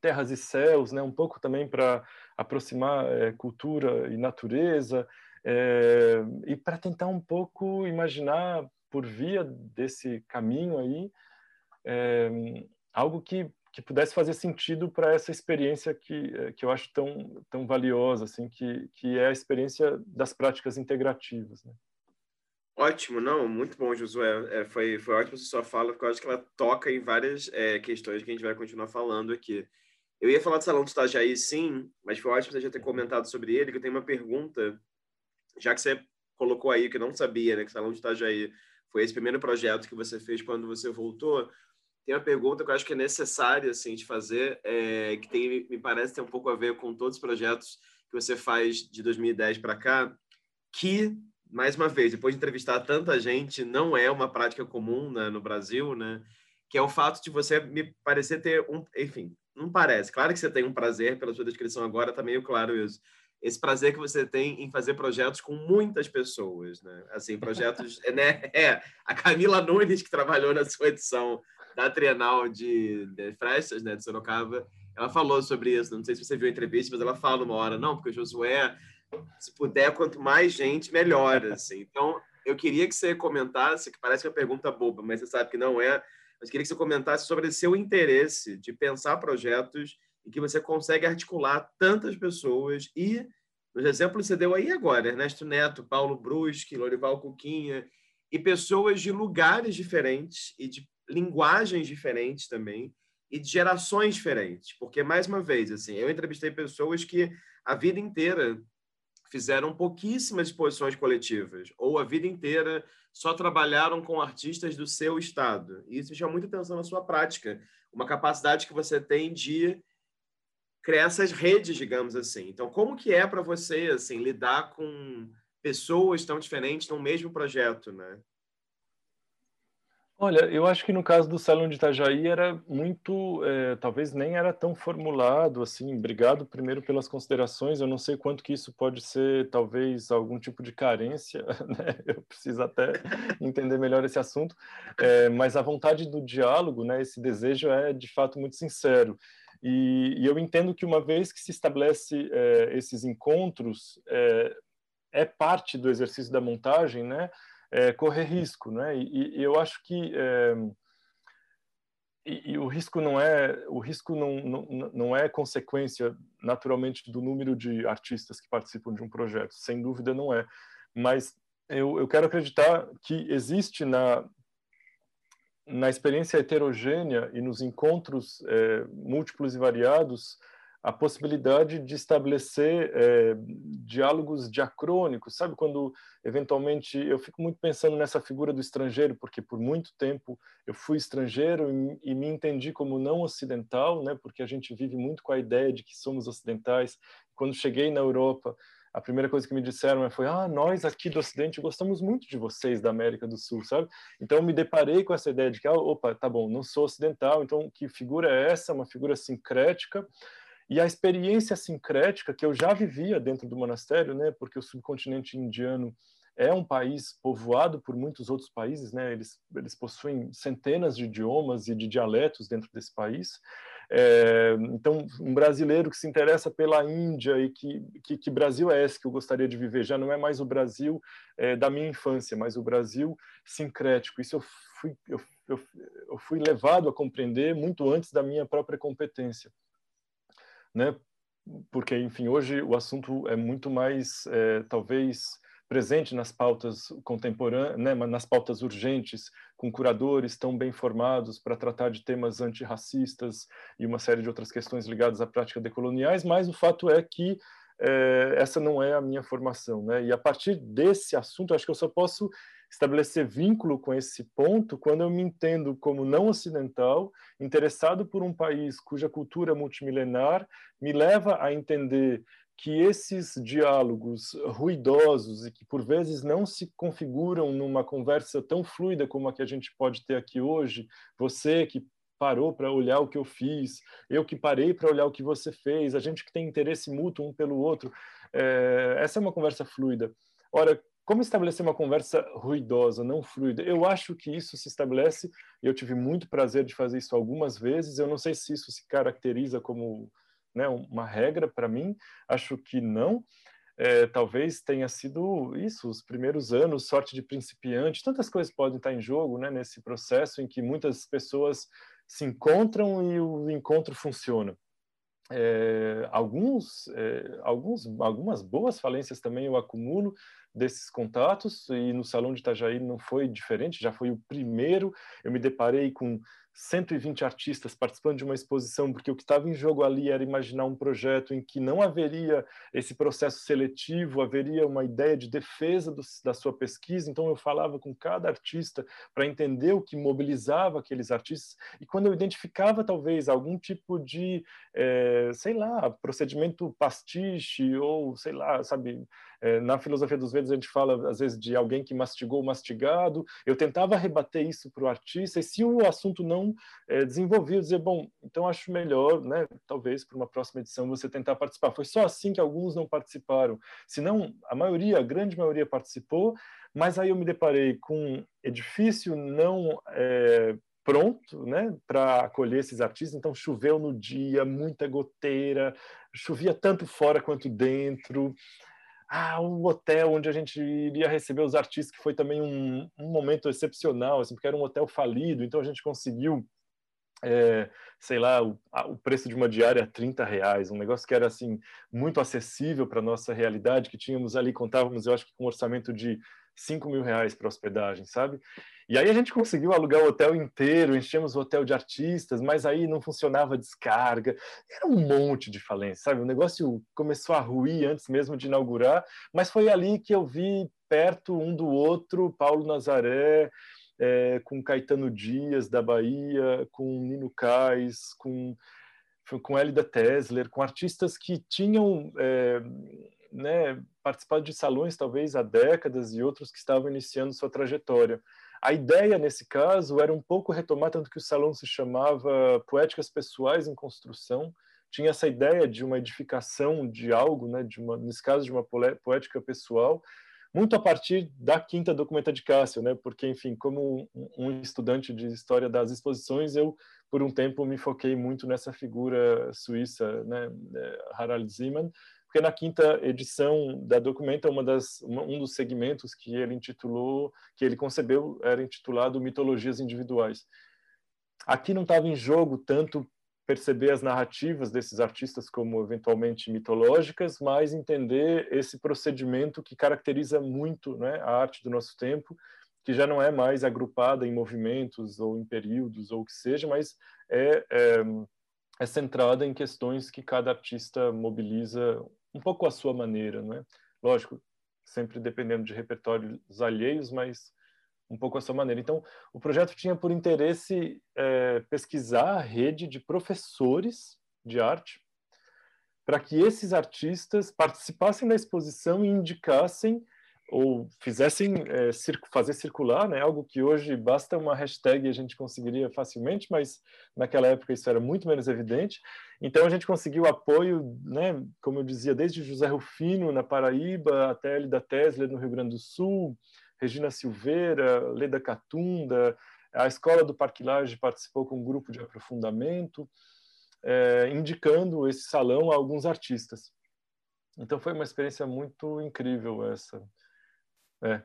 terras e céus, né? um pouco também para aproximar é, cultura e natureza, é, e para tentar um pouco imaginar, por via desse caminho aí, é, algo que, que pudesse fazer sentido para essa experiência que, que eu acho tão, tão valiosa, assim, que, que é a experiência das práticas integrativas. Né? Ótimo, não, muito bom, Josué. É, foi, foi ótimo sua fala, porque eu acho que ela toca em várias é, questões que a gente vai continuar falando aqui. Eu ia falar do Salão do Itajaí, sim, mas foi ótimo você já ter comentado sobre ele, que eu tenho uma pergunta, já que você colocou aí, que não sabia, né, que o Salão do Itajaí foi esse primeiro projeto que você fez quando você voltou, tem uma pergunta que eu acho que é necessária, assim, de fazer, é, que tem, me parece ter um pouco a ver com todos os projetos que você faz de 2010 para cá, que mais uma vez, depois de entrevistar tanta gente, não é uma prática comum né, no Brasil, né? Que é o fato de você me parecer ter um, enfim, não parece. Claro que você tem um prazer pela sua descrição agora, tá meio claro isso. Esse prazer que você tem em fazer projetos com muitas pessoas, né? Assim, projetos, né? É, a Camila Nunes que trabalhou na sua edição da Trienal de, de Frestas, né, de Sorocaba, ela falou sobre isso. Não sei se você viu a entrevista, mas ela fala uma hora, não, porque o Josué se puder, quanto mais gente, melhor. Assim. Então, eu queria que você comentasse, que parece uma pergunta boba, mas você sabe que não é, mas queria que você comentasse sobre seu interesse de pensar projetos em que você consegue articular tantas pessoas e, nos exemplos que você deu aí agora, Ernesto Neto, Paulo Bruschi, Lorival Cuquinha, e pessoas de lugares diferentes e de linguagens diferentes também, e de gerações diferentes. Porque, mais uma vez, assim, eu entrevistei pessoas que a vida inteira fizeram pouquíssimas exposições coletivas, ou a vida inteira só trabalharam com artistas do seu estado. E isso chama muita atenção na sua prática, uma capacidade que você tem de criar essas redes, digamos assim. Então, como que é para você assim lidar com pessoas tão diferentes no mesmo projeto, né? Olha, eu acho que no caso do Salão de Itajaí era muito, é, talvez nem era tão formulado assim. Obrigado primeiro pelas considerações. Eu não sei quanto que isso pode ser, talvez algum tipo de carência, né? Eu preciso até entender melhor esse assunto. É, mas a vontade do diálogo, né? Esse desejo é de fato muito sincero. E, e eu entendo que uma vez que se estabelece é, esses encontros, é, é parte do exercício da montagem, né? É, correr risco, né? E, e eu acho que é, e, e, o risco não é o risco não, não, não é consequência naturalmente do número de artistas que participam de um projeto, sem dúvida não é, mas eu, eu quero acreditar que existe na na experiência heterogênea e nos encontros é, múltiplos e variados a possibilidade de estabelecer é, diálogos diacrônicos, sabe? Quando, eventualmente, eu fico muito pensando nessa figura do estrangeiro, porque por muito tempo eu fui estrangeiro e, e me entendi como não ocidental, né? Porque a gente vive muito com a ideia de que somos ocidentais. Quando cheguei na Europa, a primeira coisa que me disseram foi: ah, nós aqui do Ocidente gostamos muito de vocês da América do Sul, sabe? Então eu me deparei com essa ideia de que, ah, opa, tá bom, não sou ocidental, então que figura é essa? Uma figura sincrética e a experiência sincrética que eu já vivia dentro do monastério, né, porque o subcontinente indiano é um país povoado por muitos outros países, né? Eles eles possuem centenas de idiomas e de dialetos dentro desse país. É, então, um brasileiro que se interessa pela Índia e que, que, que Brasil é esse que eu gostaria de viver? Já não é mais o Brasil é, da minha infância, mas o Brasil sincrético. Isso eu fui eu, eu, eu fui levado a compreender muito antes da minha própria competência né? Porque, enfim, hoje o assunto é muito mais, é, talvez, presente nas pautas contemporâneas, né, nas pautas urgentes, com curadores tão bem formados para tratar de temas antirracistas e uma série de outras questões ligadas à prática decoloniais, mas o fato é que é, essa não é a minha formação, né? E a partir desse assunto, acho que eu só posso estabelecer vínculo com esse ponto quando eu me entendo como não ocidental, interessado por um país cuja cultura multimilenar me leva a entender que esses diálogos ruidosos e que por vezes não se configuram numa conversa tão fluida como a que a gente pode ter aqui hoje, você que parou para olhar o que eu fiz, eu que parei para olhar o que você fez, a gente que tem interesse mútuo um pelo outro, é, essa é uma conversa fluida. Ora, como estabelecer uma conversa ruidosa, não fluida? Eu acho que isso se estabelece, eu tive muito prazer de fazer isso algumas vezes. Eu não sei se isso se caracteriza como né, uma regra para mim, acho que não. É, talvez tenha sido isso, os primeiros anos, sorte de principiante, tantas coisas podem estar em jogo né, nesse processo em que muitas pessoas se encontram e o encontro funciona. É, alguns, é, alguns, algumas boas falências também eu acumulo, desses contatos e no Salão de Itajaí não foi diferente, já foi o primeiro. Eu me deparei com 120 artistas participando de uma exposição, porque o que estava em jogo ali era imaginar um projeto em que não haveria esse processo seletivo, haveria uma ideia de defesa do, da sua pesquisa. Então, eu falava com cada artista para entender o que mobilizava aqueles artistas. E quando eu identificava, talvez, algum tipo de, é, sei lá, procedimento pastiche, ou sei lá, sabe, na filosofia dos Vedas, a gente fala, às vezes, de alguém que mastigou o mastigado. Eu tentava rebater isso para o artista, e se o assunto não é, desenvolvi, dizer, bom, então acho melhor, né, talvez para uma próxima edição você tentar participar. Foi só assim que alguns não participaram. Senão, a maioria, a grande maioria participou, mas aí eu me deparei com um edifício não é, pronto, né, para acolher esses artistas. Então choveu no dia, muita goteira, chovia tanto fora quanto dentro ah, o hotel onde a gente iria receber os artistas, que foi também um, um momento excepcional, assim, porque era um hotel falido, então a gente conseguiu, é, sei lá, o, o, preço de uma diária 30 reais, um negócio que era assim muito acessível para nossa realidade, que tínhamos ali, contávamos, eu acho que com um orçamento de 5 mil reais para hospedagem, sabe? E aí a gente conseguiu alugar o hotel inteiro, enchemos o hotel de artistas, mas aí não funcionava descarga, era um monte de falência, sabe? O negócio começou a ruir antes mesmo de inaugurar, mas foi ali que eu vi perto um do outro, Paulo Nazaré, é, com Caetano Dias da Bahia, com Nino Cais, com com Elida Tesler, com artistas que tinham é, né, participado de salões talvez há décadas e outros que estavam iniciando sua trajetória. A ideia, nesse caso, era um pouco retomar, tanto que o salão se chamava Poéticas Pessoais em Construção, tinha essa ideia de uma edificação de algo, né, de uma, nesse caso, de uma poética pessoal, muito a partir da quinta documenta de Cássio, né, porque, enfim, como um, estudante de história das exposições, eu, por um tempo, me foquei muito nessa figura suíça, né, Harald Zeeman, porque na quinta edição da Documenta, uma das, uma, um dos segmentos que ele intitulou, que ele concebeu, era intitulado Mitologias Individuais. Aqui não estava em jogo tanto perceber as narrativas desses artistas como eventualmente mitológicas, mas entender esse procedimento que caracteriza muito né, a arte do nosso tempo, que já não é mais agrupada em movimentos ou em períodos ou o que seja, mas é, é é centrada em questões que cada artista mobiliza um pouco à sua maneira, não é? Lógico, sempre dependendo de repertórios alheios, mas um pouco à sua maneira. Então, o projeto tinha por interesse é, pesquisar a rede de professores de arte para que esses artistas participassem da exposição e indicassem ou fizessem é, fazer circular, né, algo que hoje basta uma hashtag e a gente conseguiria facilmente, mas naquela época isso era muito menos evidente. Então a gente conseguiu apoio, né, como eu dizia, desde José Rufino na Paraíba até Elida Tesler no Rio Grande do Sul, Regina Silveira, Leda Catunda, a Escola do Parque Lage participou com um grupo de aprofundamento, é, indicando esse salão a alguns artistas. Então foi uma experiência muito incrível essa. É,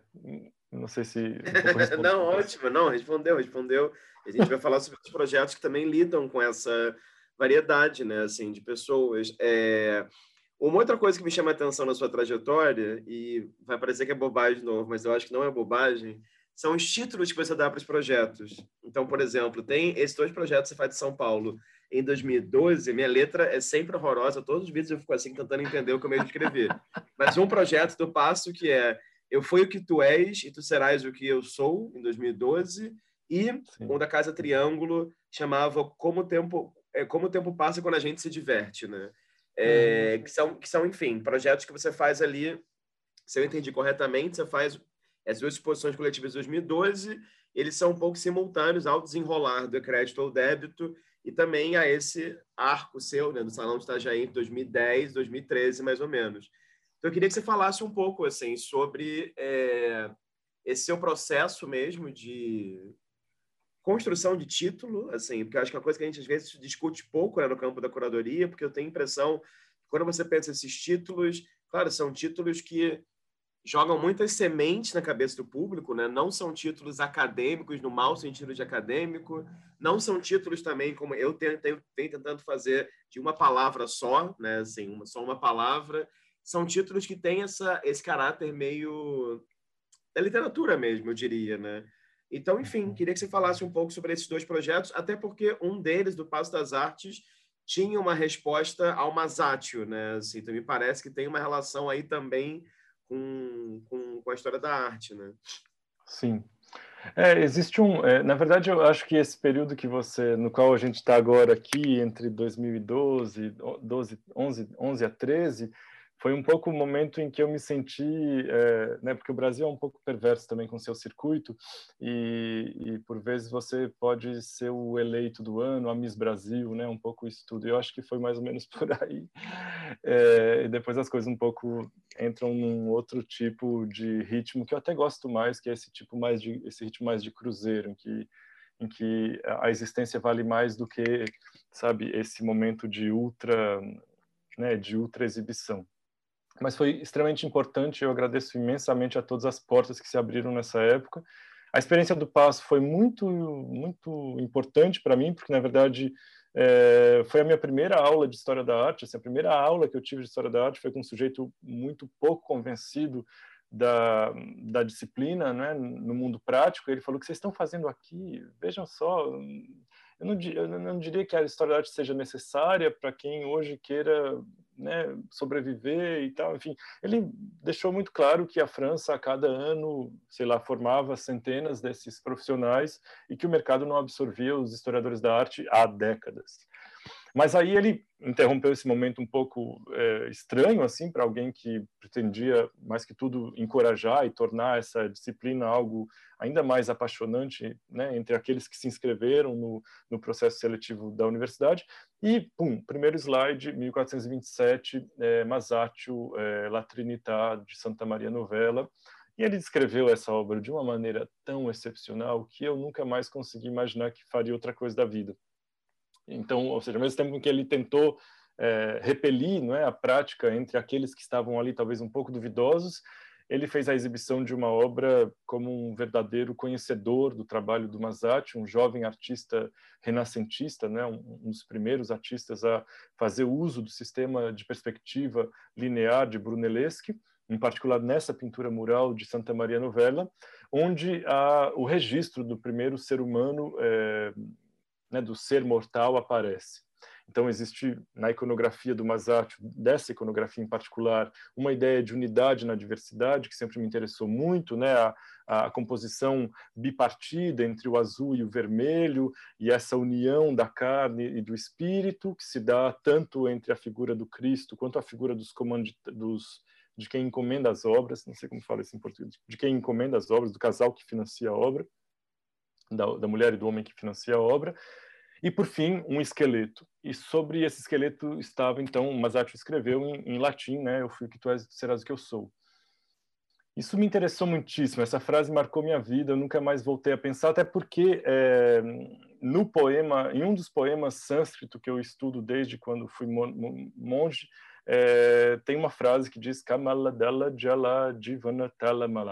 não sei se. não, ótimo, não, respondeu, respondeu. A gente vai falar sobre os projetos que também lidam com essa variedade, né, assim, de pessoas. É... Uma outra coisa que me chama a atenção na sua trajetória, e vai parecer que é bobagem de novo, mas eu acho que não é bobagem, são os títulos que você dá para os projetos. Então, por exemplo, tem esses dois projetos que você faz de São Paulo em 2012. Minha letra é sempre horrorosa, todos os vídeos eu fico assim tentando entender o que eu meio de escrever. Mas um projeto do Passo que é eu fui o que tu és e tu serás o que eu sou, em 2012. E Sim. um da Casa Triângulo chamava Como o Tempo, é, Como o Tempo Passa Quando a Gente Se Diverte, né? É, uhum. que, são, que são, enfim, projetos que você faz ali, se eu entendi corretamente, você faz as duas exposições coletivas de 2012, eles são um pouco simultâneos ao desenrolar do crédito ou débito e também a esse arco seu, né, do Salão de Itajaí, em 2010, 2013, mais ou menos. Então, eu queria que você falasse um pouco assim sobre é, esse seu processo mesmo de construção de título, assim, porque eu acho que é uma coisa que a gente às vezes discute pouco né, no campo da curadoria, porque eu tenho a impressão que quando você pensa esses títulos, claro, são títulos que jogam muitas sementes na cabeça do público, né? Não são títulos acadêmicos no mau sentido de acadêmico, não são títulos também como eu tenho, tenho, tenho tentando fazer de uma palavra só, né? Assim, uma, só uma palavra são títulos que têm essa, esse caráter meio da literatura mesmo, eu diria, né? Então, enfim, uhum. queria que você falasse um pouco sobre esses dois projetos, até porque um deles, do Passo das Artes, tinha uma resposta ao Masaccio, né? Assim, então, me parece que tem uma relação aí também com, com, com a história da arte, né? Sim. É, existe um, é, na verdade, eu acho que esse período que você, no qual a gente está agora aqui, entre 2012, 12, 11, 11 a 13, foi um pouco o momento em que eu me senti, é, né, porque o Brasil é um pouco perverso também com seu circuito e, e, por vezes você pode ser o eleito do ano, a Miss Brasil, né, um pouco isso tudo. Eu acho que foi mais ou menos por aí. É, e depois as coisas um pouco entram num outro tipo de ritmo que eu até gosto mais, que é esse tipo mais de esse ritmo mais de cruzeiro, em que em que a existência vale mais do que, sabe, esse momento de ultra, né, de ultra exibição mas foi extremamente importante. Eu agradeço imensamente a todas as portas que se abriram nessa época. A experiência do Passo foi muito, muito importante para mim, porque na verdade é, foi a minha primeira aula de história da arte. Assim, a primeira aula que eu tive de história da arte foi com um sujeito muito pouco convencido da, da disciplina, né, no mundo prático. Ele falou: "O que vocês estão fazendo aqui? Vejam só, eu não, eu não diria que a história da arte seja necessária para quem hoje queira né, sobreviver e tal. Enfim, ele deixou muito claro que a França, a cada ano, sei lá, formava centenas desses profissionais e que o mercado não absorvia os historiadores da arte há décadas. Mas aí ele interrompeu esse momento um pouco é, estranho assim para alguém que pretendia mais que tudo encorajar e tornar essa disciplina algo ainda mais apaixonante né, entre aqueles que se inscreveram no, no processo seletivo da universidade. E pum primeiro slide 1427 é, Masaccio é, La Trinità de Santa Maria Novella. E ele descreveu essa obra de uma maneira tão excepcional que eu nunca mais consegui imaginar que faria outra coisa da vida então, ou seja, ao mesmo tempo que ele tentou é, repelir não é, a prática entre aqueles que estavam ali talvez um pouco duvidosos, ele fez a exibição de uma obra como um verdadeiro conhecedor do trabalho do Masaccio, um jovem artista renascentista, né, um, um dos primeiros artistas a fazer uso do sistema de perspectiva linear de Brunelleschi, em particular nessa pintura mural de Santa Maria Novella, onde há o registro do primeiro ser humano é, né, do ser mortal aparece. Então, existe na iconografia do Masaccio, dessa iconografia em particular, uma ideia de unidade na diversidade, que sempre me interessou muito, né? a, a composição bipartida entre o azul e o vermelho, e essa união da carne e do espírito, que se dá tanto entre a figura do Cristo quanto a figura dos, dos de quem encomenda as obras, não sei como fala isso em português, de quem encomenda as obras, do casal que financia a obra, da, da mulher e do homem que financia a obra, e por fim um esqueleto. E sobre esse esqueleto estava então, Masaccio escreveu em, em latim, né? Eu fui o que tu és, serás o que eu sou. Isso me interessou muitíssimo. Essa frase marcou minha vida. Eu nunca mais voltei a pensar, até porque é, no poema, em um dos poemas sânscrito que eu estudo desde quando fui monge, é, tem uma frase que diz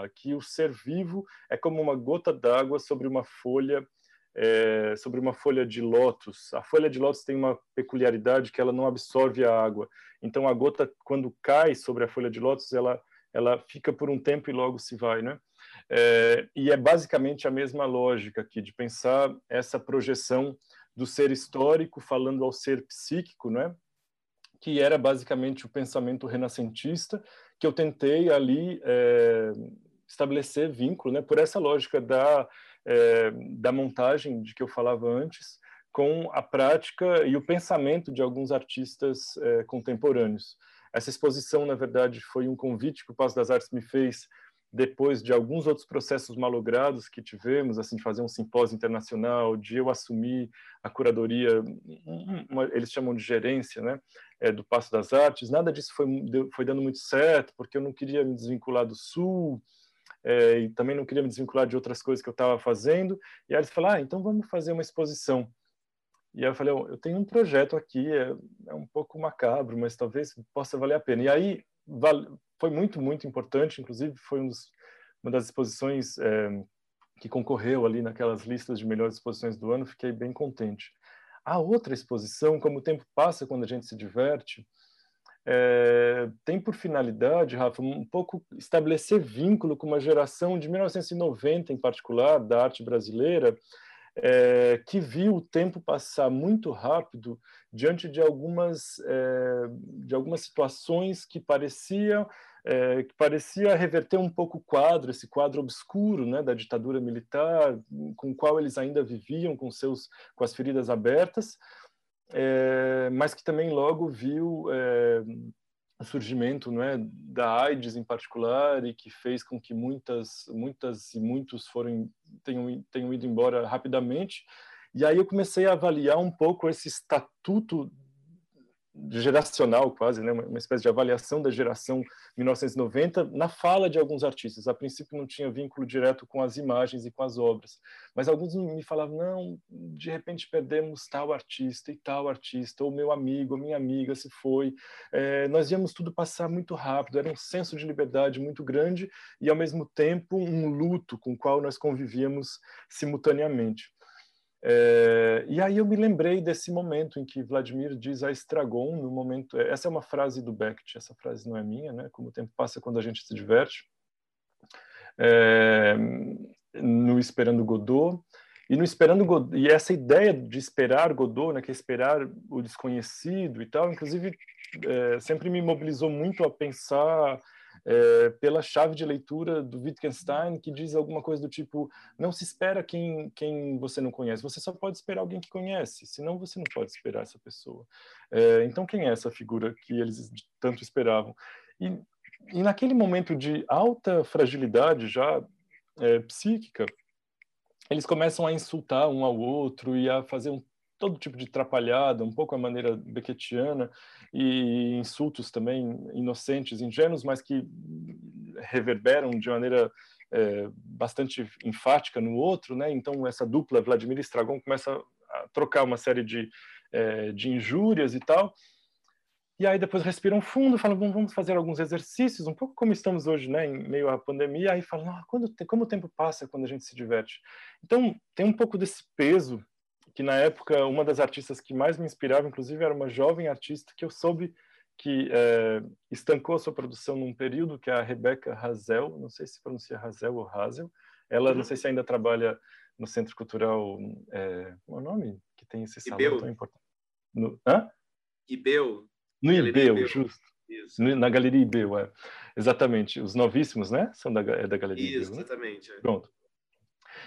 que o ser vivo é como uma gota d'água sobre uma folha é, sobre uma folha de lótus. A folha de lótus tem uma peculiaridade que ela não absorve a água. Então a gota quando cai sobre a folha de lótus, ela ela fica por um tempo e logo se vai, né? É, e é basicamente a mesma lógica aqui de pensar essa projeção do ser histórico falando ao ser psíquico, né? Que era basicamente o pensamento renascentista, que eu tentei ali é, estabelecer vínculo, né, por essa lógica da, é, da montagem de que eu falava antes, com a prática e o pensamento de alguns artistas é, contemporâneos. Essa exposição, na verdade, foi um convite que o Passo das Artes me fez depois de alguns outros processos malogrados que tivemos, assim, de fazer um simpósio internacional, de eu assumir a curadoria, uma, eles chamam de gerência, né, é, do Passo das Artes, nada disso foi, foi dando muito certo, porque eu não queria me desvincular do Sul, é, e também não queria me desvincular de outras coisas que eu estava fazendo, e aí eles falaram, ah, então vamos fazer uma exposição. E aí eu falei, eu tenho um projeto aqui, é, é um pouco macabro, mas talvez possa valer a pena. E aí foi muito, muito importante, inclusive foi um dos, uma das exposições é, que concorreu ali naquelas listas de melhores exposições do ano, fiquei bem contente. A outra exposição, como o tempo passa quando a gente se diverte, é, tem por finalidade, Rafa, um pouco estabelecer vínculo com uma geração de 1990, em particular, da arte brasileira, é, que viu o tempo passar muito rápido diante de algumas, é, de algumas situações que pareciam é, que parecia reverter um pouco o quadro, esse quadro obscuro né, da ditadura militar, com o qual eles ainda viviam, com, seus, com as feridas abertas, é, mas que também logo viu é, surgimento né, da AIDS em particular e que fez com que muitas, muitas e muitos foram tenham, tenham ido embora rapidamente. E aí eu comecei a avaliar um pouco esse estatuto geracional quase, né, uma espécie de avaliação da geração 1990 na fala de alguns artistas. A princípio não tinha vínculo direto com as imagens e com as obras, mas alguns me falavam não, de repente perdemos tal artista e tal artista, ou meu amigo, ou minha amiga se foi. É, nós íamos tudo passar muito rápido, era um senso de liberdade muito grande e ao mesmo tempo um luto com o qual nós convivíamos simultaneamente. É, e aí eu me lembrei desse momento em que Vladimir diz a Estragon, no momento. Essa é uma frase do Beckett, essa frase não é minha, né? Como o tempo passa quando a gente se diverte. É, no Esperando Godot. E no Esperando Godot, e essa ideia de esperar Godot, né, que é esperar o desconhecido e tal, inclusive é, sempre me mobilizou muito a pensar é, pela chave de leitura do Wittgenstein, que diz alguma coisa do tipo: não se espera quem, quem você não conhece, você só pode esperar alguém que conhece, senão você não pode esperar essa pessoa. É, então, quem é essa figura que eles tanto esperavam? E, e naquele momento de alta fragilidade já é, psíquica, eles começam a insultar um ao outro e a fazer um todo tipo de trapalhada, um pouco a maneira beckettiana, e insultos também inocentes, ingênuos, mas que reverberam de maneira é, bastante enfática no outro, né? Então essa dupla Vladimir Estragon começa a trocar uma série de, é, de injúrias e tal. E aí depois respiram fundo, falam, vamos fazer alguns exercícios, um pouco como estamos hoje, né, em meio à pandemia. Aí falam, ah, quando, como o tempo passa quando a gente se diverte. Então tem um pouco desse peso que na época uma das artistas que mais me inspirava, inclusive, era uma jovem artista que eu soube que é, estancou a sua produção num período, que é a Rebecca Hazel, não sei se pronuncia Hazel ou Hazel, ela uhum. não sei se ainda trabalha no Centro Cultural, é, qual é o nome? Que tem esse salão tão importante. no hã? Ibeu. No Ibeu, Ibeu, justo. Isso. Na Galeria Ibeu, é. Exatamente. Os novíssimos, né? São da, é da Galeria Isso, Ibeu. Né? Exatamente. É. Pronto.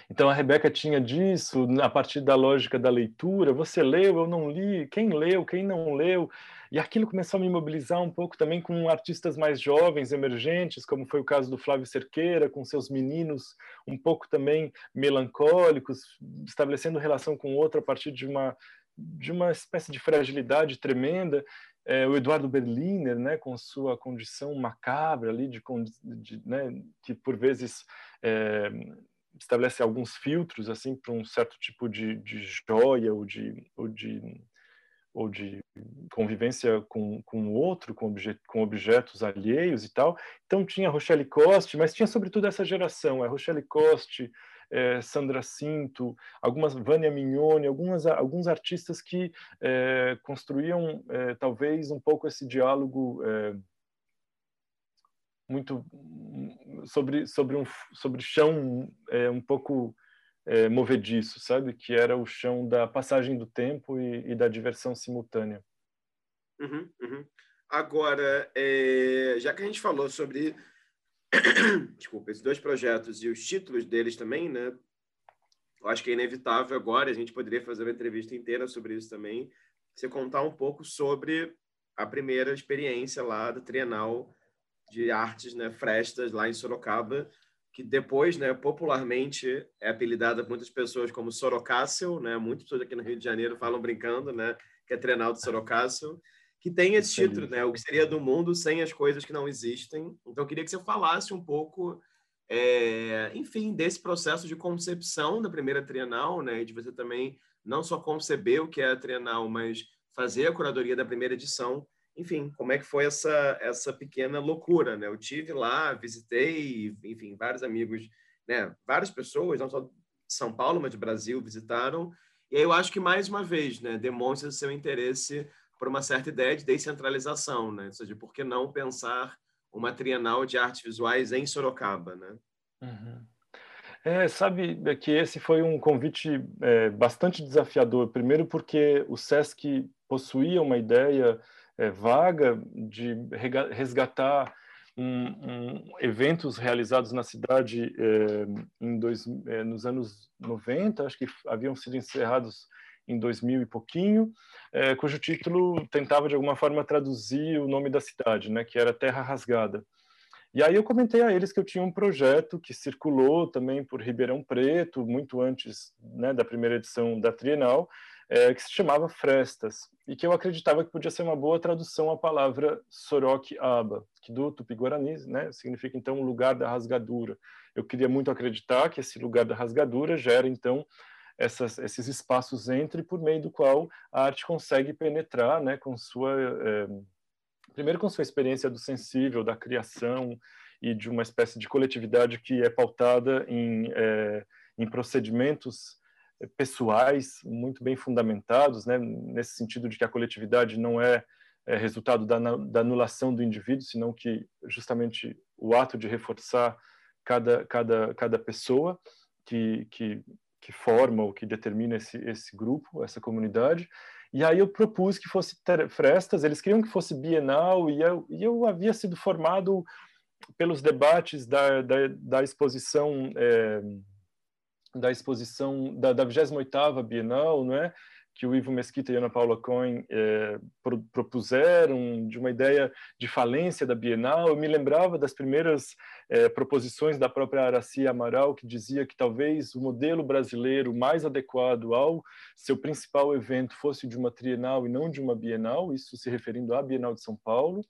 Então a Rebeca tinha disso, a partir da lógica da leitura, você leu, eu não li, quem leu, quem não leu, e aquilo começou a me mobilizar um pouco também com artistas mais jovens, emergentes, como foi o caso do Flávio Cerqueira, com seus meninos um pouco também melancólicos, estabelecendo relação com outro a partir de uma de uma espécie de fragilidade tremenda. É, o Eduardo Berliner, né, com sua condição macabra ali, de, de né, que por vezes é, estabelece alguns filtros assim para um certo tipo de, de joia ou de, ou de ou de convivência com, com outro, com, obje, com objetos alheios e tal. Então tinha Rochelle Coste, mas tinha sobretudo essa geração, é Rochelle Coste, é, Sandra Cinto, algumas Vânia Mignoni, algumas, alguns artistas que é, construíam é, talvez um pouco esse diálogo é, muito sobre sobre um sobre chão é, um pouco é, movediço, sabe? Que era o chão da passagem do tempo e, e da diversão simultânea. Uhum, uhum. Agora, é, já que a gente falou sobre desculpa, esses dois projetos e os títulos deles também, né? Eu acho que é inevitável agora, a gente poderia fazer uma entrevista inteira sobre isso também, você contar um pouco sobre a primeira experiência lá da Trienal de artes, né, Frestas, lá em Sorocaba, que depois, né, popularmente é apelidada por muitas pessoas como Sorocácil, né? Muitas pessoas aqui no Rio de Janeiro falam brincando, né, que é Trenal de Sorocácil, que tem esse título, né, o que seria do mundo sem as coisas que não existem. Então, eu queria que você falasse um pouco, é, enfim, desse processo de concepção da primeira Trienal, né, de você também não só conceber o que é a Trienal, mas fazer a curadoria da primeira edição enfim, como é que foi essa essa pequena loucura, né? Eu tive lá, visitei, enfim, vários amigos, né? Várias pessoas, não só de São Paulo, mas de Brasil, visitaram. E aí eu acho que mais uma vez, né, demonstra seu interesse por uma certa ideia de descentralização, né? Ou seja, por que não pensar uma trienal de artes visuais em Sorocaba, né? Uhum. É, sabe que esse foi um convite é, bastante desafiador. Primeiro porque o SESC possuía uma ideia é, vaga de resgatar um, um, eventos realizados na cidade é, em dois, é, nos anos 90, acho que haviam sido encerrados em 2000 e pouquinho, é, cujo título tentava de alguma forma traduzir o nome da cidade, né, que era Terra Rasgada. E aí eu comentei a eles que eu tinha um projeto que circulou também por Ribeirão Preto, muito antes né, da primeira edição da Trienal, é, que se chamava Frestas, e que eu acreditava que podia ser uma boa tradução à palavra Sorok Aba, que do Tupi-Guarani né, significa então lugar da rasgadura. Eu queria muito acreditar que esse lugar da rasgadura gera então essas, esses espaços entre por meio do qual a arte consegue penetrar, né, com sua é, primeiro com sua experiência do sensível, da criação e de uma espécie de coletividade que é pautada em, é, em procedimentos pessoais muito bem fundamentados, né, nesse sentido de que a coletividade não é, é resultado da, da, anulação do indivíduo, senão que justamente o ato de reforçar cada, cada, cada pessoa que, que, que forma ou que determina esse, esse grupo, essa comunidade. E aí eu propus que fosse Frestas, eles queriam que fosse bienal, e eu, e eu havia sido formado pelos debates da, da, da exposição é, da exposição da, da 28ª Bienal, não é? que o Ivo Mesquita e Ana Paula Cohen eh, pro, propuseram, de uma ideia de falência da Bienal. Eu me lembrava das primeiras eh, proposições da própria Araci Amaral, que dizia que talvez o modelo brasileiro mais adequado ao seu principal evento fosse de uma trienal e não de uma bienal, isso se referindo à Bienal de São Paulo.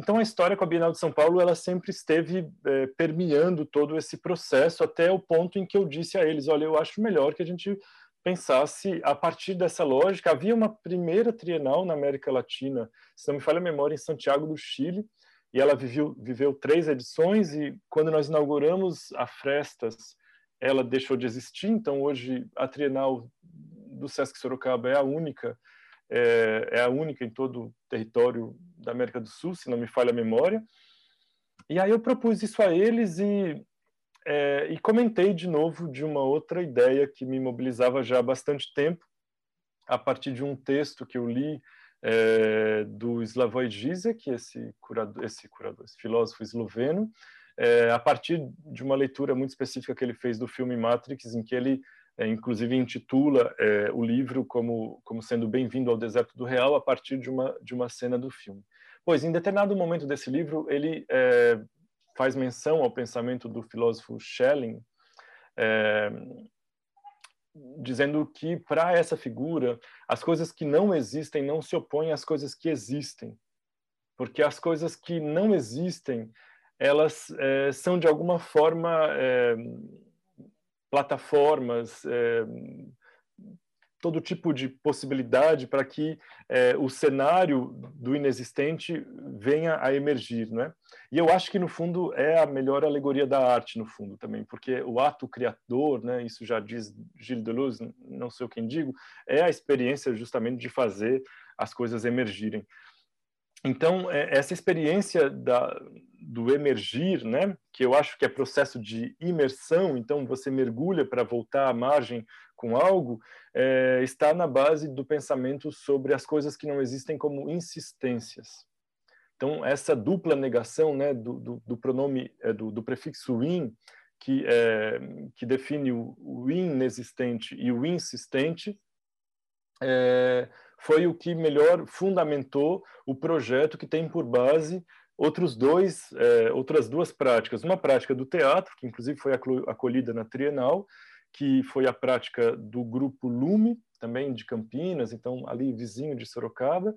Então a história com a Bienal de São Paulo ela sempre esteve é, permeando todo esse processo até o ponto em que eu disse a eles, olha, eu acho melhor que a gente pensasse a partir dessa lógica. Havia uma primeira trienal na América Latina, se não me falha a memória, em Santiago do Chile, e ela viveu, viveu três edições e quando nós inauguramos a Frestas, ela deixou de existir. Então hoje a trienal do Sesc Sorocaba é a única é, é, a única em todo o território da América do Sul, se não me falha a memória. E aí eu propus isso a eles e, é, e comentei de novo de uma outra ideia que me mobilizava já há bastante tempo, a partir de um texto que eu li é, do Slavoj Žižek, esse curador, esse curador, esse filósofo esloveno, é, a partir de uma leitura muito específica que ele fez do filme Matrix, em que ele é, inclusive intitula é, o livro como, como sendo Bem-vindo ao Deserto do Real a partir de uma, de uma cena do filme. Pois, em determinado momento desse livro, ele é, faz menção ao pensamento do filósofo Schelling, é, dizendo que para essa figura as coisas que não existem não se opõem às coisas que existem, porque as coisas que não existem elas é, são de alguma forma é, plataformas, é, todo tipo de possibilidade para que é, o cenário do inexistente venha a emergir, né? E eu acho que no fundo é a melhor alegoria da arte no fundo também, porque o ato criador, né? Isso já diz Gilles Deleuze, não sei quem digo, é a experiência justamente de fazer as coisas emergirem. Então é, essa experiência da, do emergir, né? Que eu acho que é processo de imersão. Então você mergulha para voltar à margem com algo, é, está na base do pensamento sobre as coisas que não existem como insistências. Então, essa dupla negação né, do, do, do pronome, é, do, do, prefixo in, que, é, que define o, o, inexistente e o insistente, é, foi o que melhor fundamentou o projeto que tem por base outros dois, é, outras duas práticas. Uma prática do teatro, que inclusive foi acolhida na Trienal, que foi a prática do grupo Lume, também de Campinas, então ali vizinho de Sorocaba,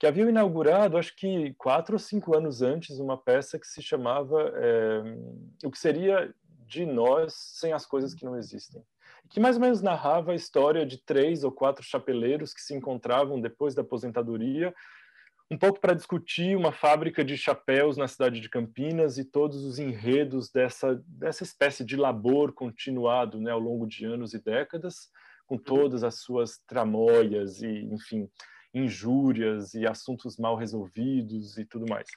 que haviam inaugurado, acho que quatro ou cinco anos antes, uma peça que se chamava é, O que seria de nós sem as coisas que não existem. Que mais ou menos narrava a história de três ou quatro chapeleiros que se encontravam depois da aposentadoria um pouco para discutir uma fábrica de chapéus na cidade de Campinas e todos os enredos dessa, dessa espécie de labor continuado né, ao longo de anos e décadas, com uhum. todas as suas tramóias e, enfim, injúrias e assuntos mal resolvidos e tudo mais.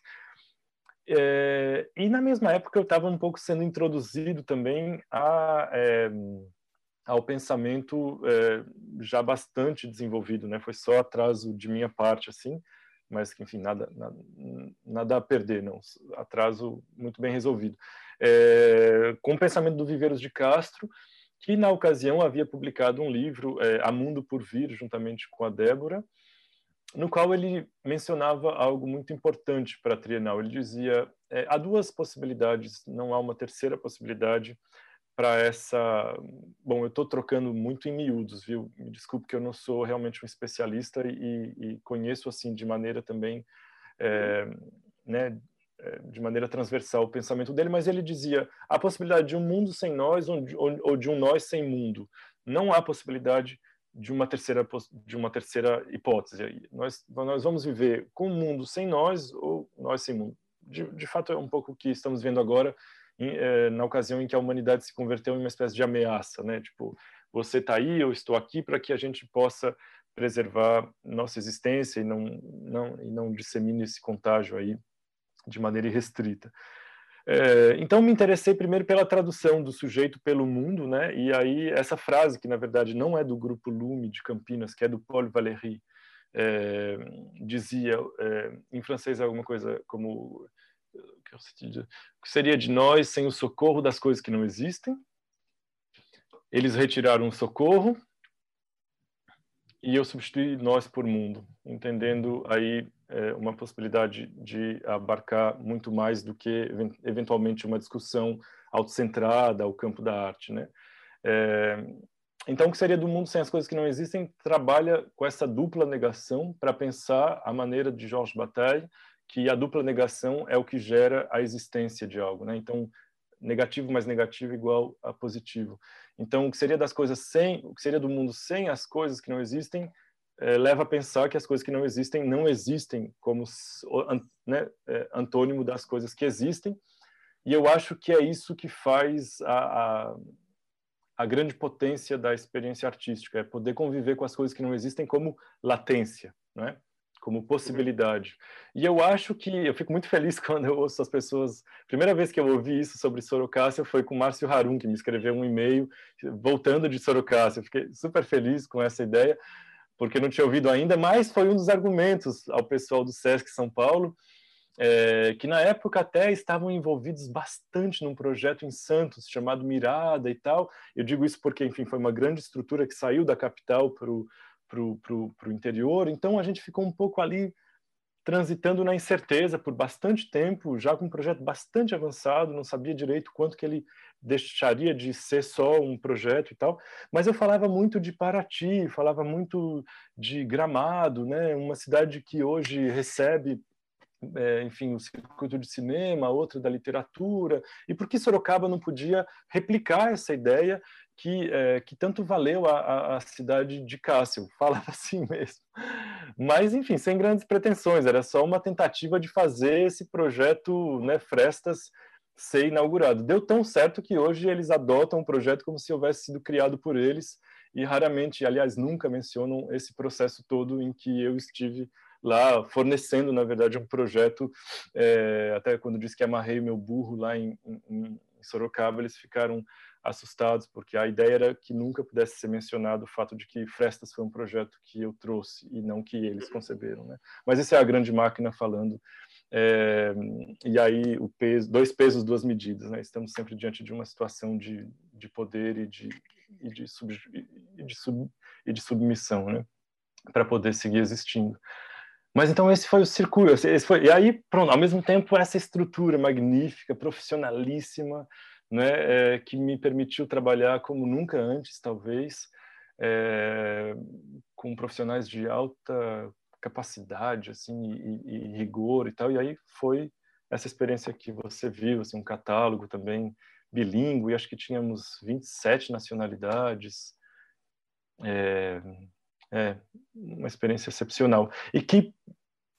É, e na mesma época eu estava um pouco sendo introduzido também a, é, ao pensamento é, já bastante desenvolvido, né? Foi só atraso de minha parte, assim, mas que, enfim, nada, nada, nada, a perder, não. Atraso muito bem resolvido. É, com o pensamento do Viveiros de Castro, que na ocasião havia publicado um livro, é, A Mundo por Vir, juntamente com a Débora, no qual ele mencionava algo muito importante para a Trienal. Ele dizia: é, há duas possibilidades, não há uma terceira possibilidade para essa. Bom, eu estou trocando muito em miúdos, viu? Me desculpe que eu não sou realmente um especialista e, e conheço assim de maneira também, é, né, é, de maneira transversal o pensamento dele, mas ele dizia a possibilidade de um mundo sem nós ou de, ou de um nós sem mundo. Não há possibilidade de uma terceira de uma terceira hipótese. Nós nós vamos viver com um mundo sem nós ou nós sem mundo. De, de fato é um pouco o que estamos vendo agora na ocasião em que a humanidade se converteu em uma espécie de ameaça, né? Tipo, você está aí, eu estou aqui para que a gente possa preservar nossa existência e não, não, e não dissemine esse contágio aí de maneira irrestrita. É, então me interessei primeiro pela tradução do sujeito pelo mundo, né? E aí essa frase que na verdade não é do grupo Lume de Campinas, que é do Paul Valéry, é, dizia é, em francês alguma coisa como que seria de nós sem o socorro das coisas que não existem? Eles retiraram o socorro e eu substituí nós por mundo, entendendo aí é, uma possibilidade de abarcar muito mais do que eventualmente uma discussão autocentrada ao campo da arte, né? É, então, o que seria do mundo sem as coisas que não existem trabalha com essa dupla negação para pensar a maneira de Georges Bataille que a dupla negação é o que gera a existência de algo, né? Então, negativo mais negativo igual a positivo. Então, o que seria das coisas sem, o que seria do mundo sem as coisas que não existem, é, leva a pensar que as coisas que não existem não existem como né, é, antônimo das coisas que existem. E eu acho que é isso que faz a, a, a grande potência da experiência artística, é poder conviver com as coisas que não existem como latência, né? Como possibilidade. E eu acho que eu fico muito feliz quando eu ouço as pessoas. Primeira vez que eu ouvi isso sobre Sorocácia foi com o Márcio Harum, que me escreveu um e-mail voltando de Sorocácia. Eu fiquei super feliz com essa ideia, porque não tinha ouvido ainda, mas foi um dos argumentos ao pessoal do SESC São Paulo, é, que na época até estavam envolvidos bastante num projeto em Santos chamado Mirada e tal. Eu digo isso porque, enfim, foi uma grande estrutura que saiu da capital para o interior, então a gente ficou um pouco ali transitando na incerteza por bastante tempo, já com um projeto bastante avançado, não sabia direito quanto que ele deixaria de ser só um projeto e tal, mas eu falava muito de Paraty, falava muito de Gramado, né, uma cidade que hoje recebe é, enfim, o circuito de cinema, outra da literatura, e por que Sorocaba não podia replicar essa ideia que, é, que tanto valeu a, a, cidade de Cássio, falava assim mesmo. Mas, enfim, sem grandes pretensões, era só uma tentativa de fazer esse projeto né, Frestas ser inaugurado. Deu tão certo que hoje eles adotam o projeto como se houvesse sido criado por eles e raramente, aliás, nunca mencionam esse processo todo em que eu estive lá fornecendo, na verdade, um projeto. É, até quando disse que amarrei meu burro lá em, em, em Sorocaba, eles ficaram assustados, porque a ideia era que nunca pudesse ser mencionado o fato de que Frestas foi um projeto que eu trouxe e não que eles conceberam. Né? Mas essa é a grande máquina falando. É, e aí, o peso, dois pesos, duas medidas. Né? Estamos sempre diante de uma situação de, de poder e de, e de, sub, e de, sub, e de submissão né? para poder seguir existindo. Mas então esse foi o circuito, esse foi, e aí pronto, ao mesmo tempo essa estrutura magnífica, profissionalíssima, né, é, que me permitiu trabalhar como nunca antes, talvez, é, com profissionais de alta capacidade, assim, e, e, rigor e tal. E aí foi essa experiência que você viu, assim, um catálogo também bilíngue, acho que tínhamos 27 nacionalidades. É, é uma experiência excepcional. E que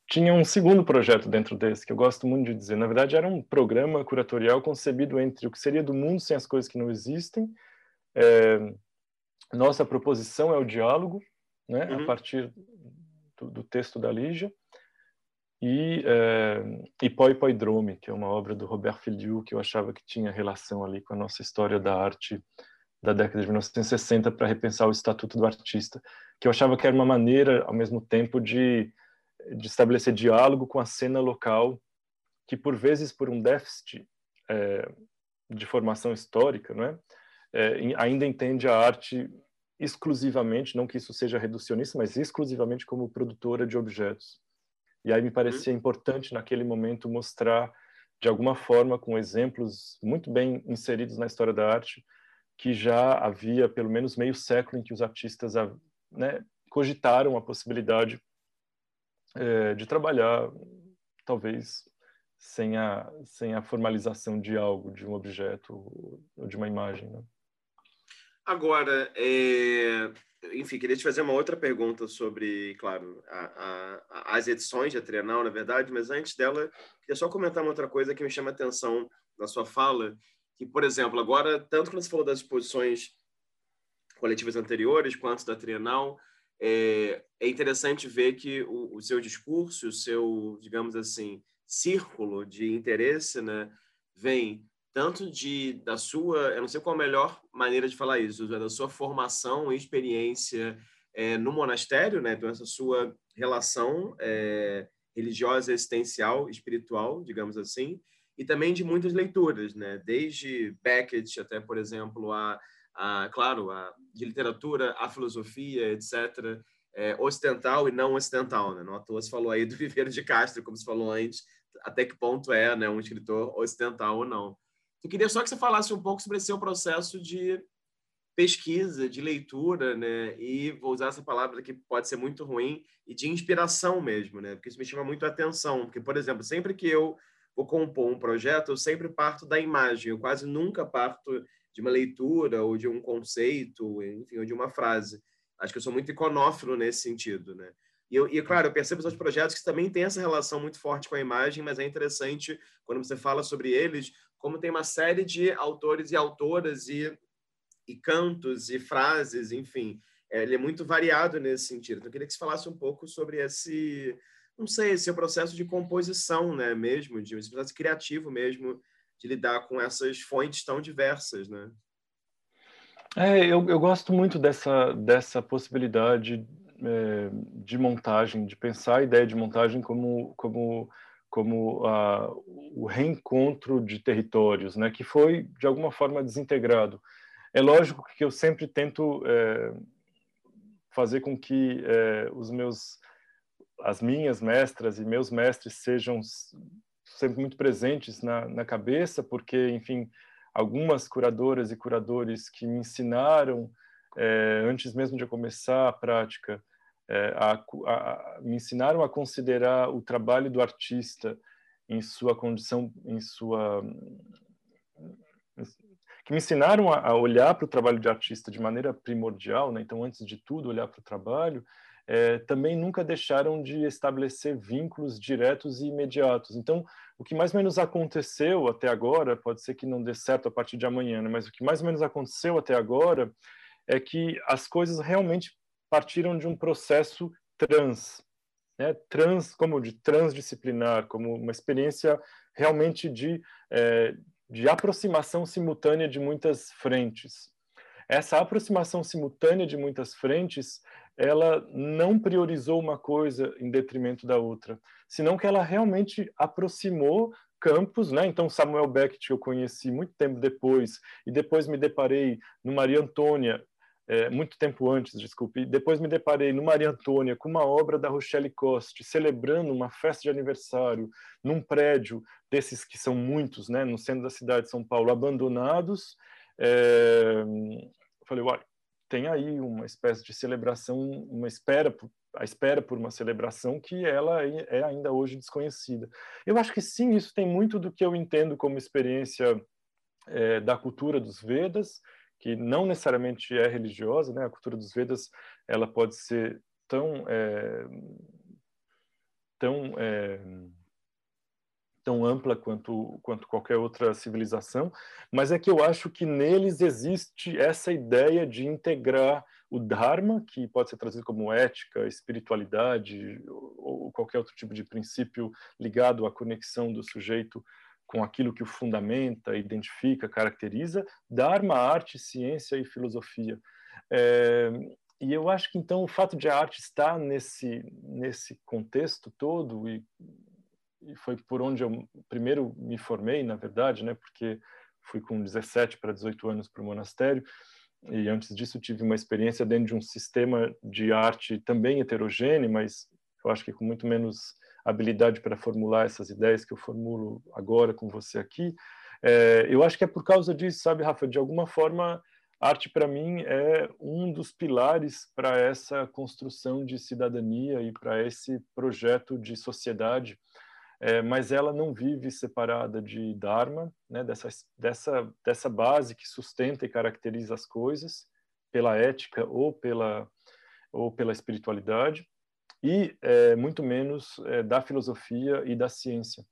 tinha um segundo projeto dentro desse, que eu gosto muito de dizer. Na verdade, era um programa curatorial concebido entre o que seria do mundo sem as coisas que não existem. É, nossa proposição é o diálogo, né, uhum. a partir do, do, texto da Lígia. E, é, e Poi Poidrome, que é uma obra do Robert Filiu, que eu achava que tinha relação ali com a nossa história da arte da década de 1960 para repensar o Estatuto do Artista, que eu achava que era uma maneira, ao mesmo tempo, de de estabelecer diálogo com a cena local, que por vezes por um déficit é, de formação histórica, não é? é? ainda entende a arte exclusivamente, não que isso seja reducionista, mas exclusivamente como produtora de objetos. E aí me parecia uhum. importante naquele momento mostrar de alguma forma com exemplos muito bem inseridos na história da arte que já havia pelo menos meio século em que os artistas né, cogitaram a possibilidade é, de trabalhar, talvez sem a, sem a formalização de algo, de um objeto ou de uma imagem. Né? Agora, é, enfim, queria te fazer uma outra pergunta sobre, claro, a, a, as edições de Trienal, na verdade, mas antes dela, queria só comentar uma outra coisa que me chama a atenção na sua fala, que, por exemplo, agora, tanto quando você falou das exposições coletivas anteriores, quanto da Trienal, é, é interessante ver que o, o, seu discurso, o seu, digamos assim, círculo de interesse, né, vem tanto de da sua, eu não sei qual a melhor maneira de falar isso, da sua formação e experiência é, no monastério, né, então essa sua relação é, religiosa, existencial, espiritual, digamos assim, e também de muitas leituras, né, desde Beckett até, por exemplo, a a, claro, a, de literatura, a filosofia, etc., é, ocidental e não ocidental. Né? Não à toa falou aí do Viveiro de Castro, como se falou antes, até que ponto é né, um escritor ocidental ou não. Eu queria só que você falasse um pouco sobre esse seu processo de pesquisa, de leitura, né? E vou usar essa palavra que pode ser muito ruim e de inspiração mesmo, né? Porque isso me chama muito a atenção, porque por exemplo, sempre que eu vou compor um projeto, eu sempre parto da imagem, eu quase nunca parto de uma leitura ou de um conceito, enfim, ou de uma frase. Acho que eu sou muito iconófilo nesse sentido, né? E, eu, e claro, eu percebo os projetos que também têm essa relação muito forte com a imagem, mas é interessante quando você fala sobre eles, como tem uma série de autores e autoras e, e cantos e frases, enfim, é, ele é muito variado nesse sentido. Então, eu queria que você falasse um pouco sobre esse, não sei, esse processo de composição, né, mesmo, de esse processo criativo mesmo de lidar com essas fontes tão diversas, né? É, eu, eu gosto muito dessa, dessa possibilidade é, de montagem, de pensar a ideia de montagem como como como a, o reencontro de territórios, né, que foi de alguma forma desintegrado. É lógico que eu sempre tento é, fazer com que é, os meus as minhas mestras e meus mestres sejam sempre muito presentes na, na cabeça, porque, enfim, algumas curadoras e curadores que me ensinaram, é, antes mesmo de eu começar a prática, é, a, a, me ensinaram a considerar o trabalho do artista em sua condição, em sua que me ensinaram a, a olhar para o trabalho de artista de maneira primordial, né? então antes de tudo olhar para o trabalho, é, também nunca deixaram de estabelecer vínculos diretos e imediatos. Então, o que mais ou menos aconteceu até agora, pode ser que não dê certo a partir de amanhã, né? mas o que mais ou menos aconteceu até agora é que as coisas realmente partiram de um processo trans, né? trans como de transdisciplinar, como uma experiência realmente de, é, de aproximação simultânea de muitas frentes. Essa aproximação simultânea de muitas frentes ela não priorizou uma coisa em detrimento da outra, senão que ela realmente aproximou campos, né? Então Samuel Beckett eu conheci muito tempo depois e depois me deparei no Maria Antônia é, muito tempo antes, desculpe, e depois me deparei no Maria Antônia com uma obra da Rochelle Coste celebrando uma festa de aniversário num prédio desses que são muitos, né? No centro da cidade de São Paulo, abandonados. É... Falei, olha, tem aí uma espécie de celebração, uma espera, a espera por uma celebração que ela é, é ainda hoje desconhecida. Eu acho que sim, isso tem muito do que eu entendo como experiência é, da cultura dos Vedas, que não necessariamente é religiosa, né? A cultura dos Vedas ela pode ser tão é, tão é, tão ampla quanto, quanto qualquer outra civilização, mas é que eu acho que neles existe essa ideia de integrar o Dharma, que pode ser traduzido como ética, espiritualidade ou qualquer outro tipo de princípio ligado à conexão do sujeito com aquilo que o fundamenta, identifica, caracteriza, Dharma, arte, ciência e filosofia. É, e eu acho que então o fato de a arte estar nesse nesse contexto todo e e foi por onde eu primeiro me formei, na verdade, né? Porque fui com 17 para 18 anos para o monastério e antes disso tive uma experiência dentro de um sistema de arte também heterogêneo, mas eu acho que com muito menos habilidade para formular essas ideias que eu formulo agora com você aqui. É, eu acho que é por causa disso, sabe, Rafa? De alguma forma, arte para mim é um dos pilares para essa construção de cidadania e para esse projeto de sociedade é, mas ela não vive separada de Dharma, né, dessa, dessa, dessa base que sustenta e caracteriza as coisas, pela ética ou pela, ou pela espiritualidade, e é, muito menos é, da filosofia e da ciência.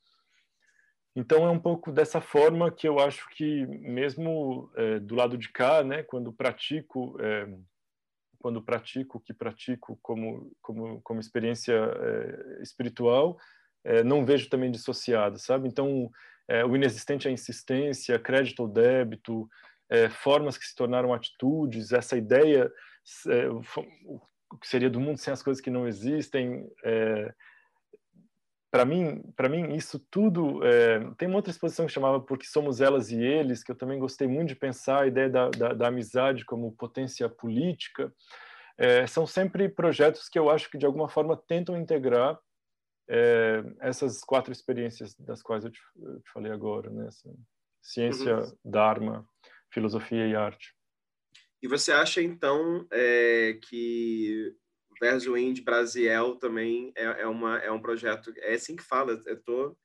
Então é um pouco dessa forma que eu acho que mesmo é, do lado de cá, né, quando pratico é, quando pratico o que pratico como como como experiência é, espiritual, é, não vejo também dissociado, sabe? Então, é, o inexistente é a insistência, crédito ou débito, é, formas que se tornaram atitudes, essa ideia, é, o que seria do mundo sem as coisas que não existem, é, para mim, para mim isso tudo é, tem uma outra exposição que chamava porque somos elas e eles que eu também gostei muito de pensar a ideia da, da, da amizade como potência política é, são sempre projetos que eu acho que de alguma forma tentam integrar é, essas quatro experiências das quais eu te, eu te falei agora, né? ciência, uhum. Dharma, filosofia e arte. E você acha, então, é, que Verso Ind Brasiel também é, é, uma, é um projeto... É assim que fala, eu tô...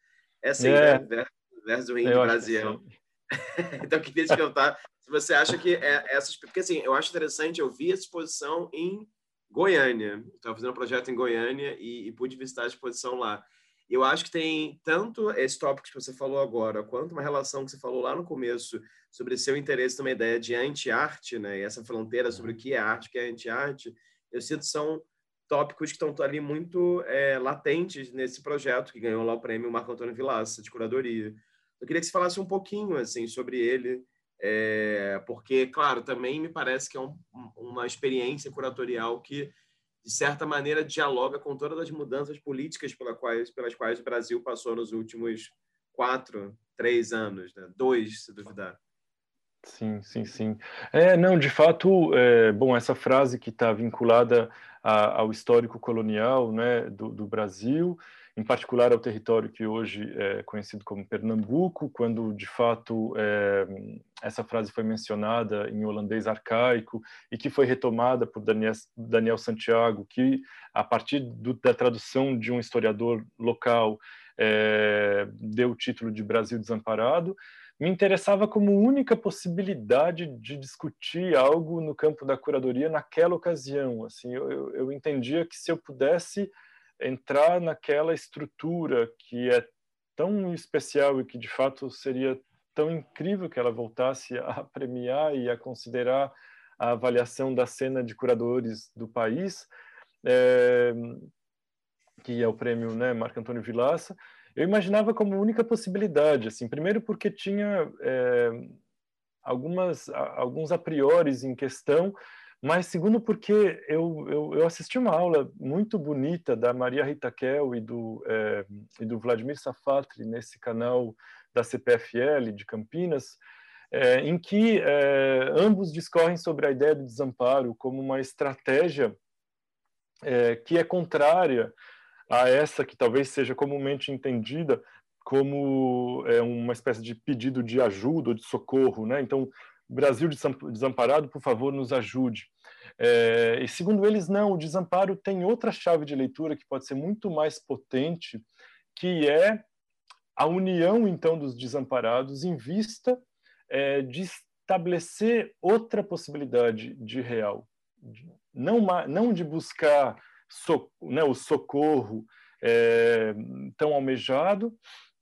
É assim, é. né? Verso Ind Brasiel. então, eu queria te perguntar se você acha que é, essas... Porque, assim, eu acho interessante, eu vi essa exposição em Goiânia. Estava fazendo um projeto em Goiânia e, e, pude visitar a exposição lá. Eu acho que tem tanto esse tópico que você falou agora, quanto uma relação que você falou lá no começo sobre seu interesse numa ideia de anti-arte, né? E essa fronteira sobre o que é arte, o que é anti-arte. Eu sinto que são tópicos que estão ali muito é, latentes nesse projeto que ganhou lá o prêmio Marco Antônio Vilaça de curadoria. Eu queria que você falasse um pouquinho assim sobre ele, é, porque, claro, também me parece que é um, uma experiência curatorial que de certa maneira, dialoga com todas as mudanças políticas pelas quais, pelas quais o Brasil passou nos últimos quatro, três anos, né? dois, se duvidar. Sim, sim, sim. É, não, de fato, é, bom, essa frase que está vinculada a, ao histórico colonial né, do, do, Brasil, em particular ao território que hoje é conhecido como Pernambuco, quando de fato é, essa frase foi mencionada em holandês arcaico e que foi retomada por Daniel, Daniel Santiago, que a partir do, da tradução de um historiador local é, deu o título de Brasil Desamparado me interessava como única possibilidade de discutir algo no campo da curadoria naquela ocasião. Assim, eu, eu entendia que se eu pudesse entrar naquela estrutura que é tão especial e que de fato seria tão incrível que ela voltasse a premiar e a considerar a avaliação da cena de curadores do país, é, que é o prêmio né, Marco Antônio Vilaça, eu imaginava como única possibilidade, assim, primeiro porque tinha é, algumas, alguns a priori em questão, mas segundo porque eu, eu, eu, assisti uma aula muito bonita da Maria Rita Kel e do, é, e do Vladimir Safatri nesse canal da CPFL de Campinas, é, em que é, ambos discorrem sobre a ideia do desamparo como uma estratégia que é contrária a essa que talvez seja comumente entendida como uma espécie de pedido de ajuda ou de socorro, né? Então, Brasil desamparado, por favor, nos ajude. É, e segundo eles, não, o desamparo tem outra chave de leitura que pode ser muito mais potente, que é a união, então, dos desamparados em vista é, de estabelecer outra possibilidade de real. Não, não de buscar so, né, o socorro é, tão almejado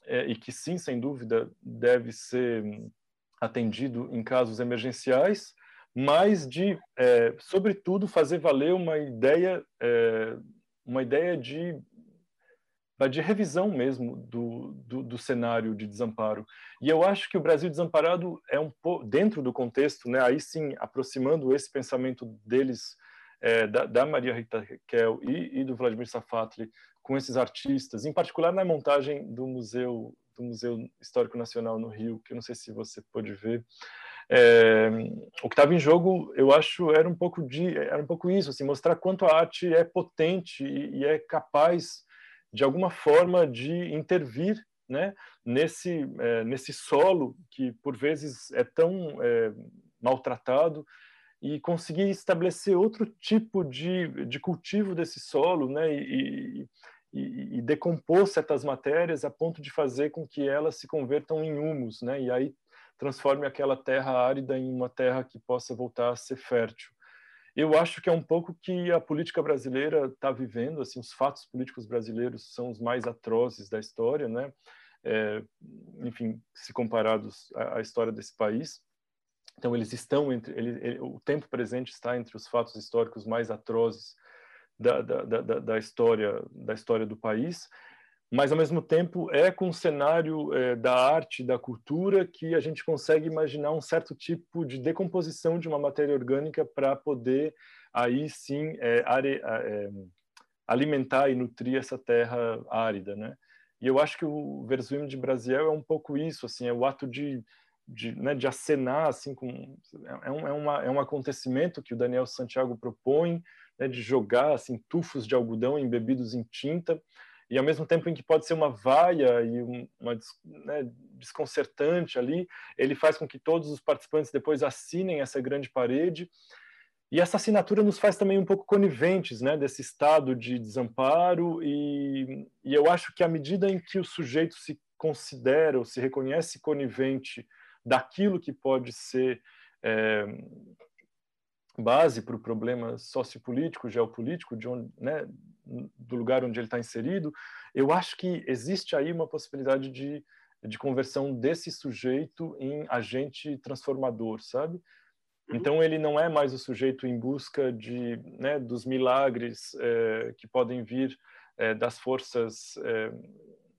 é, e que sim, sem dúvida, deve ser atendido em casos emergenciais, mas de, é, sobretudo, fazer valer uma ideia, é, uma ideia de de revisão mesmo do, do, do, cenário de desamparo. E eu acho que o Brasil desamparado é um pouco, dentro do contexto, né, aí sim, aproximando esse pensamento deles é, da, da, Maria Rita Raquel e, e, do Vladimir Safatli com esses artistas, em particular na montagem do Museu do Museu Histórico Nacional no Rio, que eu não sei se você pode ver. É, o que estava em jogo, eu acho, era um pouco de, era um pouco isso, assim, mostrar quanto a arte é potente e, e é capaz de alguma forma de intervir, né, nesse é, nesse solo que por vezes é tão é, maltratado e conseguir estabelecer outro tipo de, de cultivo desse solo, né, e, e, e, decompor certas matérias a ponto de fazer com que elas se convertam em humus, né, e aí transforme aquela terra árida em uma terra que possa voltar a ser fértil. Eu acho que é um pouco que a política brasileira está vivendo, assim, os fatos políticos brasileiros são os mais atrozes da história, né, é, enfim, se comparados à, à história desse país. Então, eles estão entre. Ele, ele, o tempo presente está entre os fatos históricos mais atrozes da, da, da, da, história, da história do país, mas, ao mesmo tempo, é com o cenário é, da arte, da cultura, que a gente consegue imaginar um certo tipo de decomposição de uma matéria orgânica para poder, aí sim, é, are, é, alimentar e nutrir essa terra árida, né? E eu acho que o Verzuim de Brasiel é um pouco isso, assim, é o ato de de, né, de acenar assim com é, um, é, uma, é um acontecimento que o Daniel Santiago propõe né, de jogar assim tufos de algodão embebidos em tinta e ao mesmo tempo em que pode ser uma vaia e uma né, desconcertante ali ele faz com que todos os participantes depois assinem essa grande parede. E essa assinatura nos faz também um pouco coniventes né, desse estado de desamparo e, e eu acho que à medida em que o sujeito se considera ou se reconhece conivente daquilo que pode ser é, base para o problema sociopolítico, geopolítico, de onde, né, do lugar onde ele está inserido, eu acho que existe aí uma possibilidade de, de conversão desse sujeito em agente transformador, sabe? Uhum. Então ele não é mais o sujeito em busca de né, dos milagres é, que podem vir é, das forças é,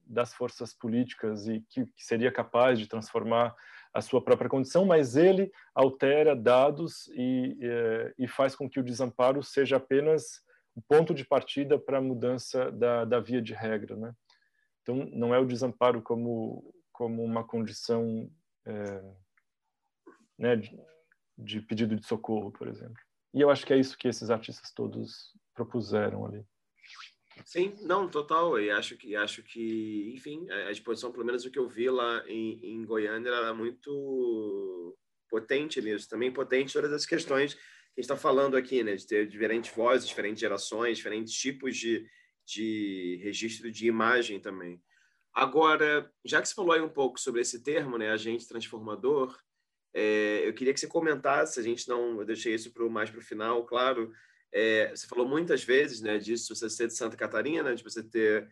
das forças políticas e que, que seria capaz de transformar a sua própria condição, mas ele altera dados e, e, e faz com que o desamparo seja apenas ponto de partida para a mudança da, da via de regra, né? Então, não é o desamparo como, como uma condição é, né, de, de pedido de socorro, por exemplo. E eu acho que é isso que esses artistas todos propuseram ali. Sim, não, total. E acho que, acho que, enfim, a exposição, pelo menos o que eu vi lá em, em Goiânia, era muito potente nisso. Também potente todas as questões que a gente está falando aqui, né? De ter diferentes vozes, diferentes gerações, diferentes tipos de, de registro de imagem também. Agora, já que você falou aí um pouco sobre esse termo, né, agente transformador, é, eu queria que você comentasse, a gente não, eu deixei isso pro, mais para o final, claro. É, você falou muitas vezes né, disso, você ser de Santa Catarina, de você ter,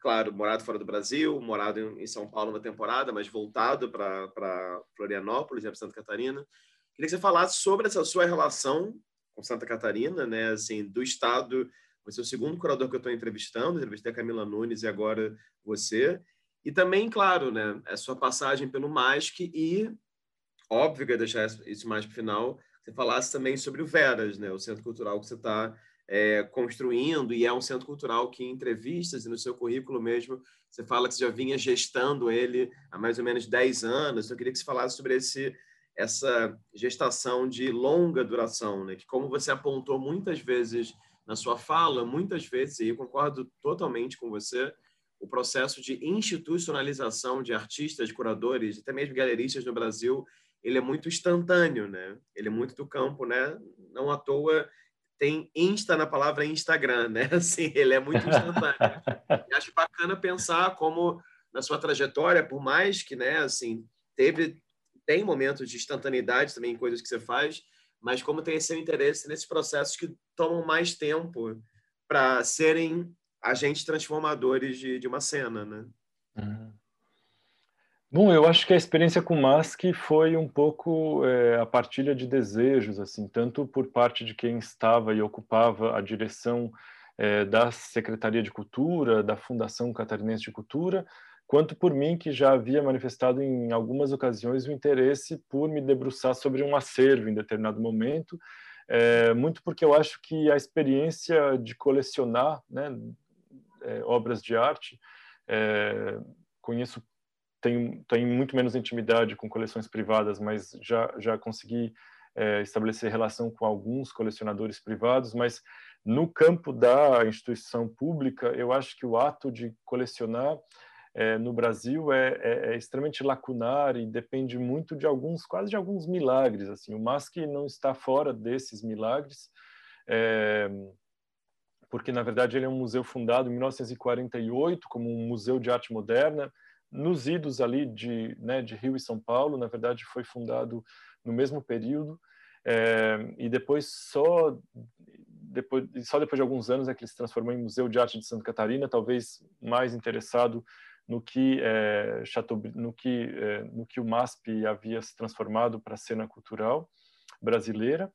claro, morado fora do Brasil, morado em, em São Paulo uma temporada, mas voltado para Florianópolis, né, para Santa Catarina. Queria que você falasse sobre essa sua relação com Santa Catarina, né, assim, do estado. Você é o segundo curador que eu estou entrevistando, entrevistei a Camila Nunes e agora você. E também, claro, né, a sua passagem pelo MASC e óbvio que eu deixar isso mais para o final, você falasse também sobre o Veras, né, o centro cultural que você está é, construindo, e é um centro cultural que, em entrevistas e no seu currículo mesmo, você fala que você já vinha gestando ele há mais ou menos 10 anos. Eu queria que você falasse sobre esse, essa gestação de longa duração, né, que, como você apontou muitas vezes na sua fala, muitas vezes, e eu concordo totalmente com você, o processo de institucionalização de artistas, curadores, até mesmo galeristas no Brasil, ele é muito instantâneo, né? Ele é muito do campo, né? Não à toa tem Insta na palavra Instagram, né? Assim, ele é muito instantâneo. e acho bacana pensar como na sua trajetória, por mais que, né, assim, teve tem momentos de instantaneidade também em coisas que você faz, mas como tem seu interesse nesses processos que tomam mais tempo para serem agentes transformadores de, de uma cena, né? Uhum. Bom, eu acho que a experiência com Mask foi um pouco é, a partilha de desejos, assim, tanto por parte de quem estava e ocupava a direção é, da Secretaria de Cultura, da Fundação Catarinense de Cultura, quanto por mim que já havia manifestado em algumas ocasiões o interesse por me debruçar sobre um acervo em determinado momento, é, muito porque eu acho que a experiência de colecionar né, obras de arte conheço tenho, tenho muito menos intimidade com coleções privadas, mas já, já consegui é, estabelecer relação com alguns colecionadores privados, mas no campo da instituição pública, eu acho que o ato de colecionar é, no Brasil é, é, é, extremamente lacunar e depende muito de alguns, quase de alguns milagres. Assim, o MASC não está fora desses milagres, é, porque na verdade ele é um museu fundado em 1948 como um museu de arte moderna nos idos ali de, né, de Rio e São Paulo, na verdade foi fundado no mesmo período, é, e depois só depois, só depois de alguns anos é que ele se transformou em Museu de Arte de Santa Catarina, talvez mais interessado no que é, no que é, no que o MASP havia se transformado para a cena cultural brasileira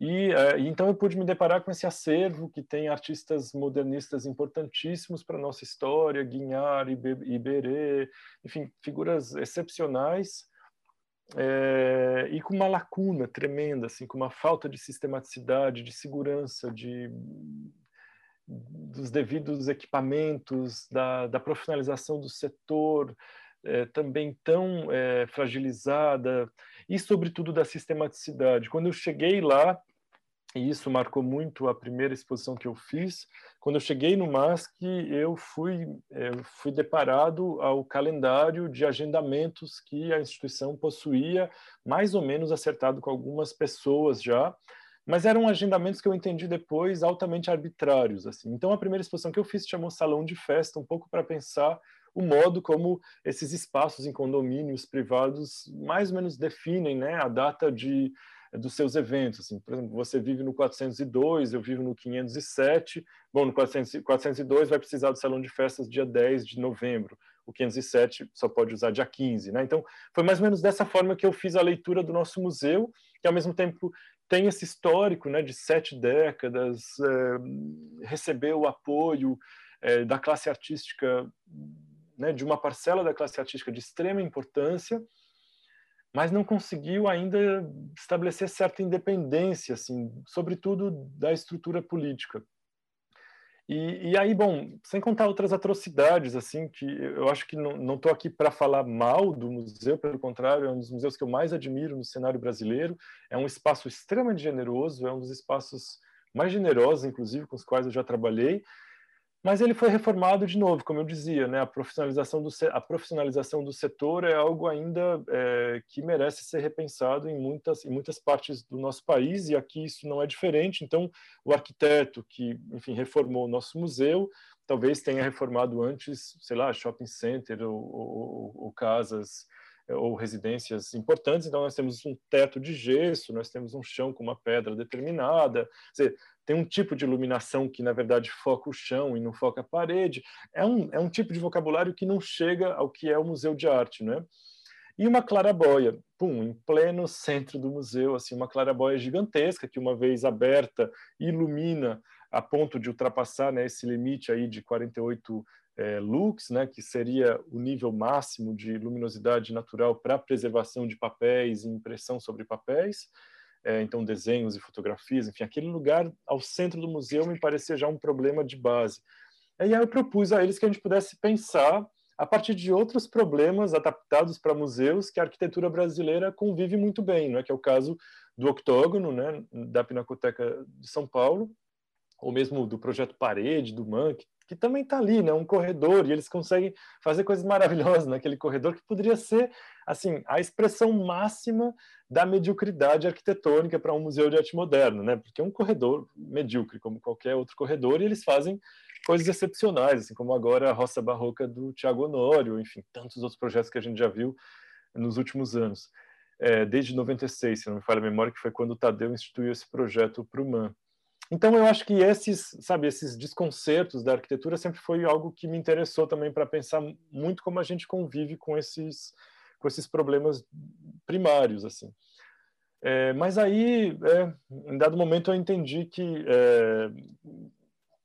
e uh, então eu pude me deparar com esse acervo que tem artistas modernistas importantíssimos para a nossa história, Guignard, Iberê, enfim, figuras excepcionais, é, e com uma lacuna tremenda, assim, com uma falta de sistematicidade, de segurança, de dos devidos equipamentos, da, da profissionalização do setor, é, também tão é, fragilizada e, sobretudo, da sistematicidade. Quando eu cheguei lá, e isso marcou muito a primeira exposição que eu fiz, quando eu cheguei no MASC, eu fui, eu fui deparado ao calendário de agendamentos que a instituição possuía, mais ou menos acertado com algumas pessoas já, mas eram agendamentos que eu entendi depois altamente arbitrários. assim. Então, a primeira exposição que eu fiz chamou Salão de Festa, um pouco para pensar o modo como esses espaços em condomínios privados mais ou menos definem né, a data de, dos seus eventos. Assim, por exemplo, você vive no 402, eu vivo no 507. Bom, no 400, 402 vai precisar do salão de festas dia 10 de novembro. O 507 só pode usar dia 15. Né? Então, foi mais ou menos dessa forma que eu fiz a leitura do nosso museu, que ao mesmo tempo tem esse histórico né, de sete décadas, é, recebeu o apoio é, da classe artística né, de uma parcela da classe artística de extrema importância, mas não conseguiu ainda estabelecer certa independência, assim, sobretudo da estrutura política. E, e, aí, bom, sem contar outras atrocidades, assim, que eu acho que não estou aqui para falar mal do museu, pelo contrário, é um dos museus que eu mais admiro no cenário brasileiro. É um espaço extremamente generoso, é um dos espaços mais generosos, inclusive, com os quais eu já trabalhei, mas ele foi reformado de novo, como eu dizia, né? A profissionalização do, a profissionalização do setor é algo ainda é, que merece ser repensado em muitas, em muitas partes do nosso país, e aqui isso não é diferente. Então, o arquiteto que, enfim, reformou o nosso museu, talvez tenha reformado antes, sei lá, shopping center ou, ou, ou casas ou residências importantes, então nós temos um teto de gesso, nós temos um chão com uma pedra determinada, dizer, tem um tipo de iluminação que, na verdade, foca o chão e não foca a parede. É um, é um tipo de vocabulário que não chega ao que é o museu de arte, né? E uma clarabóia, pum, em pleno centro do museu, assim, uma clarabóia gigantesca que, uma vez aberta, ilumina a ponto de ultrapassar né, esse limite aí de 48 é, lux, né, que seria o nível máximo de luminosidade natural para preservação de papéis e impressão sobre papéis é, então desenhos e fotografias, enfim, aquele lugar ao centro do museu me parecia já um problema de base. E aí eu propus a eles que a gente pudesse pensar a partir de outros problemas adaptados para museus que a arquitetura brasileira convive muito bem, não é? que é o caso do octógono, né, da Pinacoteca de São Paulo, ou mesmo do projeto Parede, do MAN, que que também está ali, né? Um corredor, e eles conseguem fazer coisas maravilhosas naquele corredor, que poderia ser, assim, a expressão máxima da mediocridade arquitetônica para um museu de arte moderna, né? Porque é um corredor medíocre, como qualquer outro corredor, e eles fazem coisas excepcionais, assim como agora a Roça Barroca do Tiago Honório, enfim, tantos outros projetos que a gente já viu nos últimos anos. É, desde 96, se não me falha a memória, que foi quando o Tadeu instituiu esse projeto para o MAN. Então eu acho que esses, sabe, esses desconcertos da arquitetura sempre foi algo que me interessou também para pensar muito como a gente convive com esses com esses problemas primários assim. É, mas aí, é, em dado momento, eu entendi que é,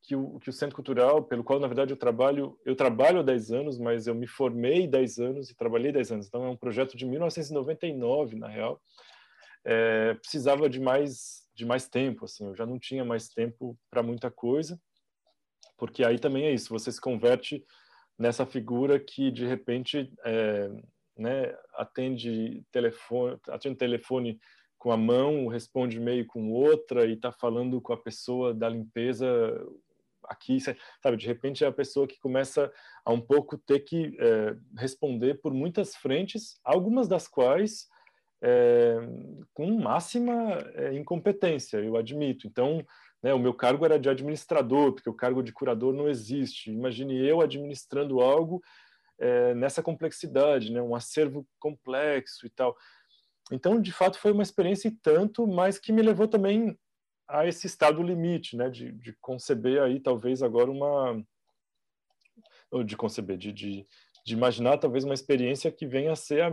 que o, que o Centro Cultural, pelo qual, na verdade, eu trabalho, eu trabalho há 10 anos, mas eu me formei 10 anos e trabalhei 10 anos. Então, é um projeto de 1999, na real. É, precisava de mais de mais tempo, assim, eu já não tinha mais tempo para muita coisa, porque aí também é isso, você se converte nessa figura que de repente é, né, atende telefone, atende telefone com a mão, responde e-mail com outra e está falando com a pessoa da limpeza aqui, sabe? De repente é a pessoa que começa a um pouco ter que é, responder por muitas frentes, algumas das quais é, com máxima é, incompetência, eu admito. Então, né, o meu cargo era de administrador, porque o cargo de curador não existe. Imagine eu administrando algo é, nessa complexidade, né, um acervo complexo e tal. Então, de fato, foi uma experiência e tanto, mas que me levou também a esse estado limite, né, de, de conceber aí talvez agora uma, de conceber, de, de, de imaginar talvez uma experiência que venha a ser a,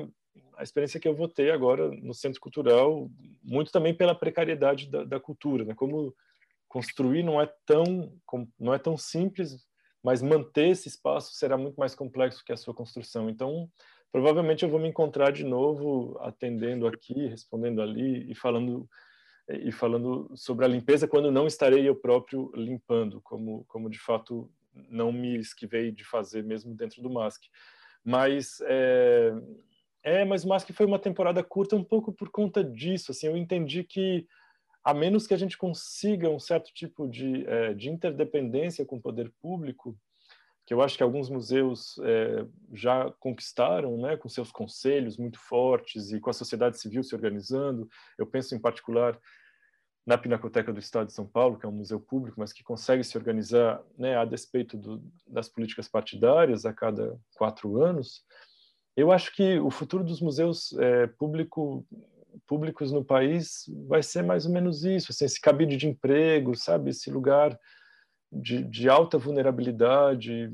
a experiência que eu vou ter agora no Centro Cultural, muito também pela precariedade da, da cultura, né? Como construir não é tão não é tão simples, mas manter esse espaço será muito mais complexo que a sua construção. Então, provavelmente eu vou me encontrar de novo atendendo aqui, respondendo ali e falando e falando sobre a limpeza quando não estarei eu próprio limpando, como como de fato não me esquivei de fazer mesmo dentro do MASC. Mas é, é, mas o Mask foi uma temporada curta um pouco por conta disso. Assim, eu entendi que a menos que a gente consiga um certo tipo de, é, de interdependência com o poder público, que eu acho que alguns museus é, já conquistaram, né, com seus conselhos muito fortes e com a sociedade civil se organizando. Eu penso em particular na Pinacoteca do Estado de São Paulo, que é um museu público, mas que consegue se organizar né, a despeito do, das políticas partidárias a cada quatro anos. Eu acho que o futuro dos museus é, público, públicos no país vai ser mais ou menos isso, assim, esse cabide de emprego, sabe, esse lugar de, de alta vulnerabilidade,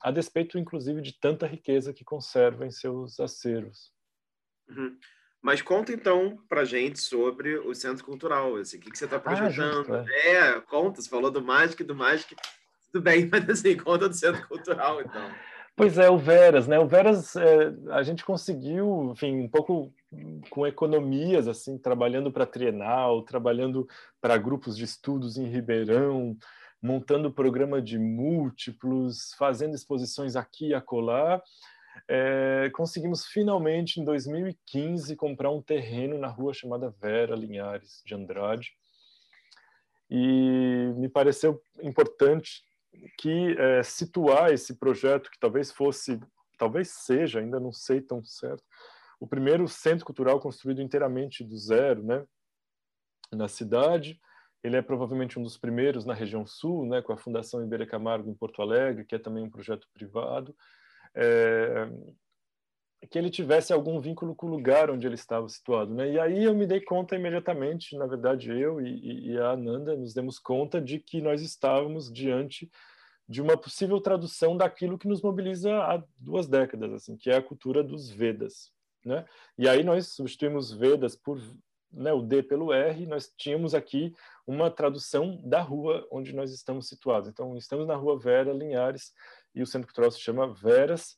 a despeito, inclusive, de tanta riqueza que conserva em seus acervos. Uhum. Mas conta então para gente sobre o Centro Cultural, assim, o que, que você está projetando. Ah, é. é. conta, você falou do Magic, do Magic, tudo bem, mas assim, conta do Centro Cultural, então. Pois é, o Veras, né? O Veras, é, a gente conseguiu, enfim, um pouco com economias, assim, trabalhando para Trienal, trabalhando para grupos de estudos em Ribeirão, montando programa de múltiplos, fazendo exposições aqui e acolá. É, conseguimos finalmente, em 2015, comprar um terreno na rua chamada Vera Linhares de Andrade. E me pareceu importante que é, situar esse projeto, que talvez fosse, talvez seja, ainda não sei tão certo, o primeiro centro cultural construído inteiramente do zero, né, na cidade. Ele é provavelmente um dos primeiros na região sul, né, com a Fundação Iberia Camargo em Porto Alegre, que é também um projeto privado. É, que ele tivesse algum vínculo com o lugar onde ele estava situado, né? E aí eu me dei conta imediatamente, na verdade eu e, e a Ananda nos demos conta de que nós estávamos diante de uma possível tradução daquilo que nos mobiliza há duas décadas, assim, que é a cultura dos Vedas. Né? E aí nós substituímos Vedas por né, o D pelo R, nós tínhamos aqui uma tradução da rua onde nós estamos situados. Então, estamos na rua Vera Linhares e o Centro Cultural se chama Veras,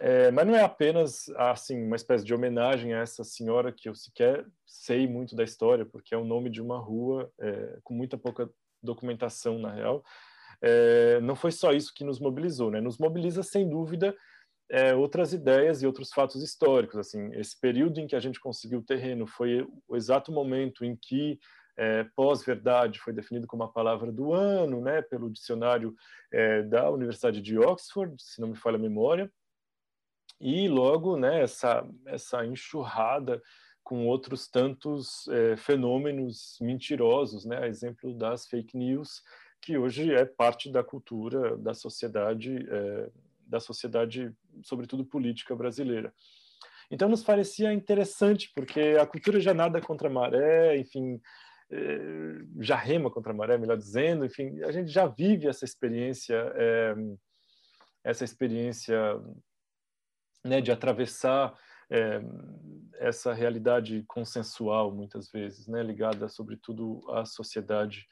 é, mas não é apenas assim uma espécie de homenagem a essa senhora que eu sequer sei muito da história, porque é o nome de uma rua é, com muita pouca documentação na real. É, não foi só isso que nos mobilizou, né? Nos mobiliza sem dúvida é, outras ideias e outros fatos históricos. Assim, esse período em que a gente conseguiu o terreno foi o exato momento em que é, pós-verdade foi definido como a palavra do ano, né, pelo dicionário é, da Universidade de Oxford, se não me falha a memória, e logo, né, essa essa enxurrada com outros tantos é, fenômenos mentirosos, né, a exemplo das fake news, que hoje é parte da cultura da sociedade é, da sociedade, sobretudo política brasileira. Então nos parecia interessante, porque a cultura já nada contra a maré, enfim, eh, já rema contra a maré, melhor dizendo, enfim, a gente já vive essa experiência, é, essa experiência né, de atravessar é, essa realidade consensual, muitas vezes, né, ligada sobretudo à sociedade,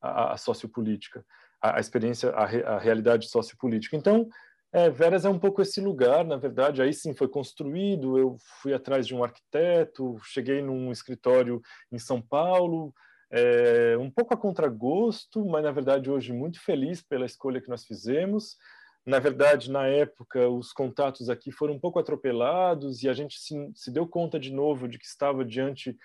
à, à sociopolítica, a, a experiência, a, a realidade sociopolítica. Então, é, Veras é um pouco esse lugar, na verdade. Aí sim foi construído. Eu fui atrás de um arquiteto, cheguei num escritório em São Paulo, é, um pouco a contragosto, mas na verdade hoje muito feliz pela escolha que nós fizemos. Na verdade, na época, os contatos aqui foram um pouco atropelados e a gente se, se deu conta de novo de que estava diante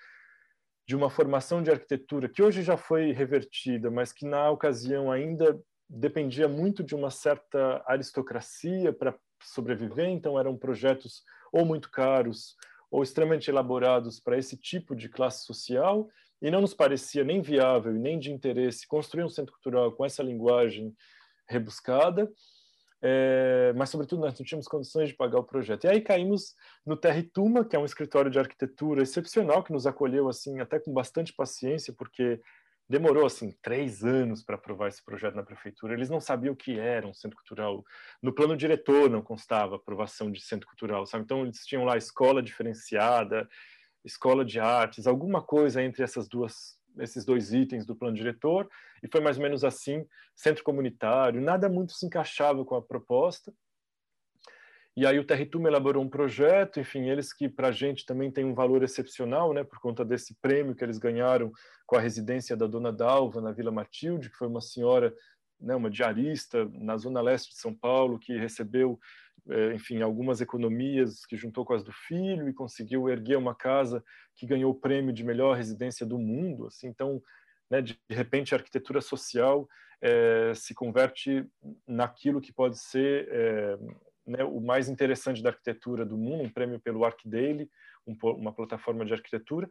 de uma formação de arquitetura que hoje já foi revertida, mas que na ocasião ainda dependia muito de uma certa aristocracia para sobreviver, então eram projetos ou muito caros ou extremamente elaborados para esse tipo de classe social, e não nos parecia nem viável e nem de interesse construir um centro cultural com essa linguagem rebuscada, é, mas sobretudo nós não tínhamos condições de pagar o projeto. E aí caímos no Territuma, que é um escritório de arquitetura excepcional, que nos acolheu assim até com bastante paciência, porque demorou assim três anos para aprovar esse projeto na prefeitura. Eles não sabiam o que era um centro cultural. No plano diretor não constava aprovação de centro cultural, sabe? Então eles tinham lá escola diferenciada, escola de artes, alguma coisa entre essas duas esses dois itens do plano diretor e foi mais ou menos assim centro comunitário nada muito se encaixava com a proposta e aí o Territum elaborou um projeto, enfim, eles que para a gente também tem um valor excepcional, né, por conta desse prêmio que eles ganharam com a residência da Dona Dalva na Vila Matilde, que foi uma senhora, né, uma diarista na zona leste de São Paulo, que recebeu, é, enfim, algumas economias que juntou com as do filho e conseguiu erguer uma casa que ganhou o prêmio de melhor residência do mundo, assim, então, né, de repente a arquitetura social é, se converte naquilo que pode ser é, né, o mais interessante da arquitetura do mundo, um prêmio pelo ArcDaily, um, uma plataforma de arquitetura,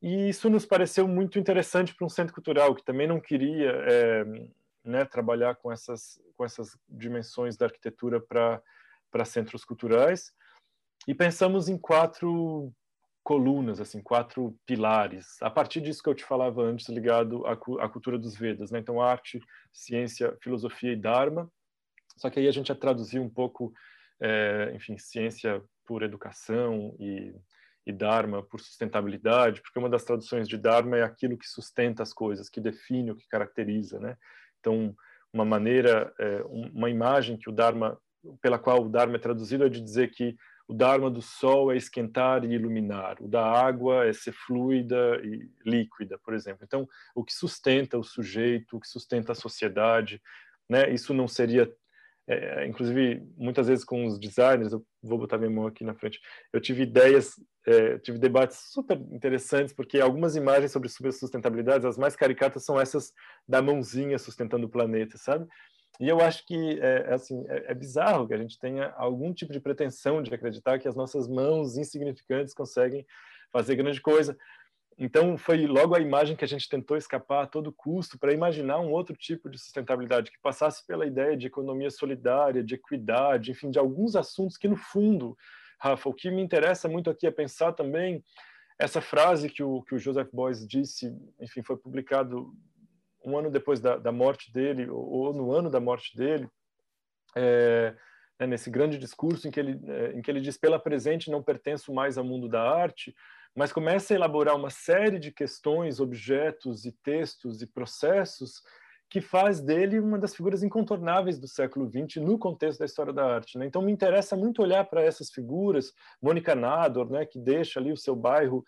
e isso nos pareceu muito interessante para um centro cultural que também não queria é, né, trabalhar com essas, com essas dimensões da arquitetura para centros culturais, e pensamos em quatro colunas, assim, quatro pilares. A partir disso que eu te falava antes, ligado à, à cultura dos Vedas, né? Então, arte, ciência, filosofia e Dharma. Só que aí a gente já traduziu um pouco é, enfim, ciência por educação e, e Dharma por sustentabilidade, porque uma das traduções de Dharma é aquilo que sustenta as coisas, que define o que caracteriza, né? Então, uma maneira, é, uma imagem que o Dharma, pela qual o Dharma é traduzido é de dizer que o Dharma do Sol é esquentar e iluminar, o da água é ser fluida e líquida, por exemplo. Então, o que sustenta o sujeito, o que sustenta a sociedade, né? Isso não seria é, inclusive muitas vezes com os designers, eu vou botar minha mão aqui na frente, eu tive ideias, é, tive debates super interessantes, porque algumas imagens sobre sustentabilidade, as mais caricatas são essas da mãozinha sustentando o planeta, sabe? E eu acho que é, é assim, é, é, bizarro que a gente tenha algum tipo de pretensão de acreditar que as nossas mãos insignificantes conseguem fazer grande coisa. Então, foi logo a imagem que a gente tentou escapar a todo custo para imaginar um outro tipo de sustentabilidade que passasse pela ideia de economia solidária, de equidade, enfim, de alguns assuntos que, no fundo, Rafa, o que me interessa muito aqui é pensar também essa frase que o, que o Joseph Beuys disse, enfim, foi publicado um ano depois da, da morte dele, ou, ou, no ano da morte dele, é, é, nesse grande discurso em que, ele, é, em que ele diz: pela presente não pertenço mais ao mundo da arte, mas começa a elaborar uma série de questões, objetos e textos e processos que faz dele uma das figuras incontornáveis do século XX no contexto da história da arte. Né? Então me interessa muito olhar para essas figuras, Mônica Nador, né, que deixa ali o seu bairro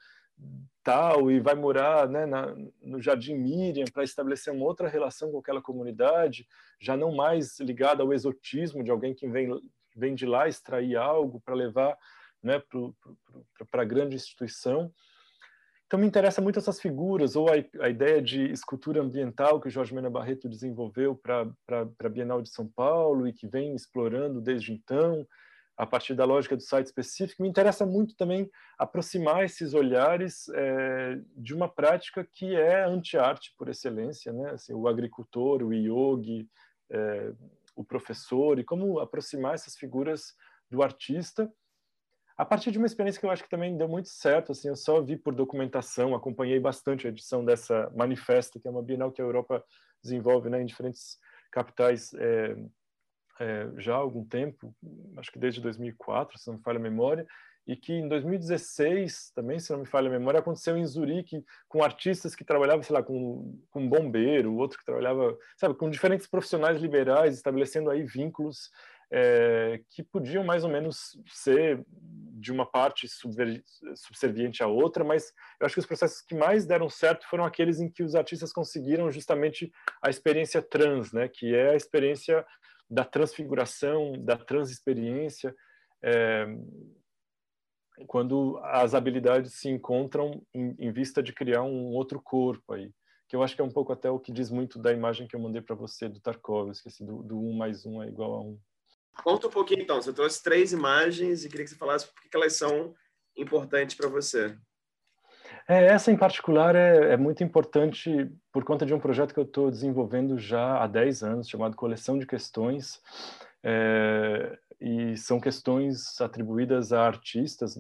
tal e vai morar né, na, no Jardim Miriam para estabelecer uma outra relação com aquela comunidade, já não mais ligada ao exotismo de alguém que vem, vem de lá extrair algo para levar né, para a grande instituição. Então me interessa muito essas figuras, ou a, a, ideia de escultura ambiental que o Jorge Mena Barreto desenvolveu para a Bienal de São Paulo e que vem explorando desde então, a partir da lógica do site específico. Me interessa muito também aproximar esses olhares é, de uma prática que é anti-arte por excelência, né? Assim, o agricultor, o yogi, é, o professor, e como aproximar essas figuras do artista a partir de uma experiência que eu acho que também deu muito certo, assim, eu só vi por documentação, acompanhei bastante a edição dessa Manifesta, que é uma bienal que a Europa desenvolve né, em diferentes capitais é, é, já há algum tempo, acho que desde 2004, se não me falha a memória, e que em 2016, também, se não me falha a memória, aconteceu em Zurique com artistas que trabalhavam, sei lá, com, com um bombeiro, outro que trabalhava, sabe, com diferentes profissionais liberais, estabelecendo aí vínculos é, que podiam mais ou menos ser de uma parte subserviente à outra, mas eu acho que os processos que mais deram certo foram aqueles em que os artistas conseguiram justamente a experiência trans, né, que é a experiência da transfiguração, da transexperiência, é, quando as habilidades se encontram em, em, vista de criar um outro corpo aí, que eu acho que é um pouco até o que diz muito da imagem que eu mandei para você do Tarkovsky, assim, do, do um mais um é igual a um. Conta um pouquinho então. Você trouxe três imagens e queria que você falasse por que elas são importantes para você. É, essa em particular é, é, muito importante por conta de um projeto que eu estou desenvolvendo já há 10 anos, chamado Coleção de Questões. É, e são questões atribuídas a artistas,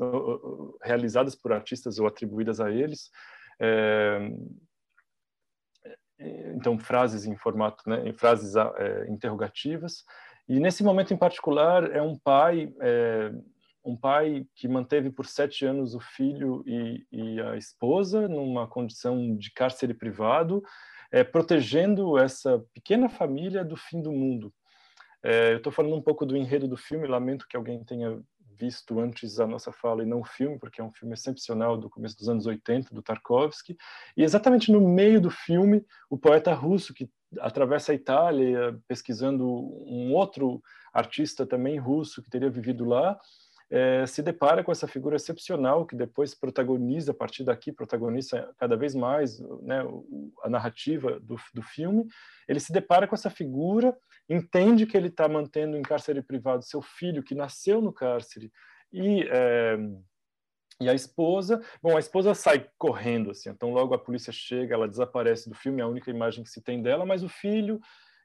realizadas por artistas ou atribuídas a eles. É, então, frases em formato, né, em frases é, interrogativas, e nesse momento em particular é um pai, é, um pai que manteve por sete anos o filho e, e a esposa numa condição de cárcere privado, é, protegendo essa pequena família do fim do mundo. É, eu estou falando um pouco do enredo do filme, lamento que alguém tenha visto antes a nossa fala e não o filme, porque é um filme excepcional do começo dos anos 80, do Tarkovsky. E exatamente no meio do filme, o poeta russo, que atravessa a Itália pesquisando um outro artista também russo que teria vivido lá, é, se depara com essa figura excepcional que depois protagoniza, a partir daqui, protagoniza cada vez mais né, a narrativa do, do filme. Ele se depara com essa figura, entende que ele está mantendo em cárcere privado seu filho, que nasceu no cárcere, e. É, e a esposa, bom, a esposa sai correndo, assim, então logo a polícia chega, ela desaparece do filme, é a única imagem que se tem dela, mas o filho,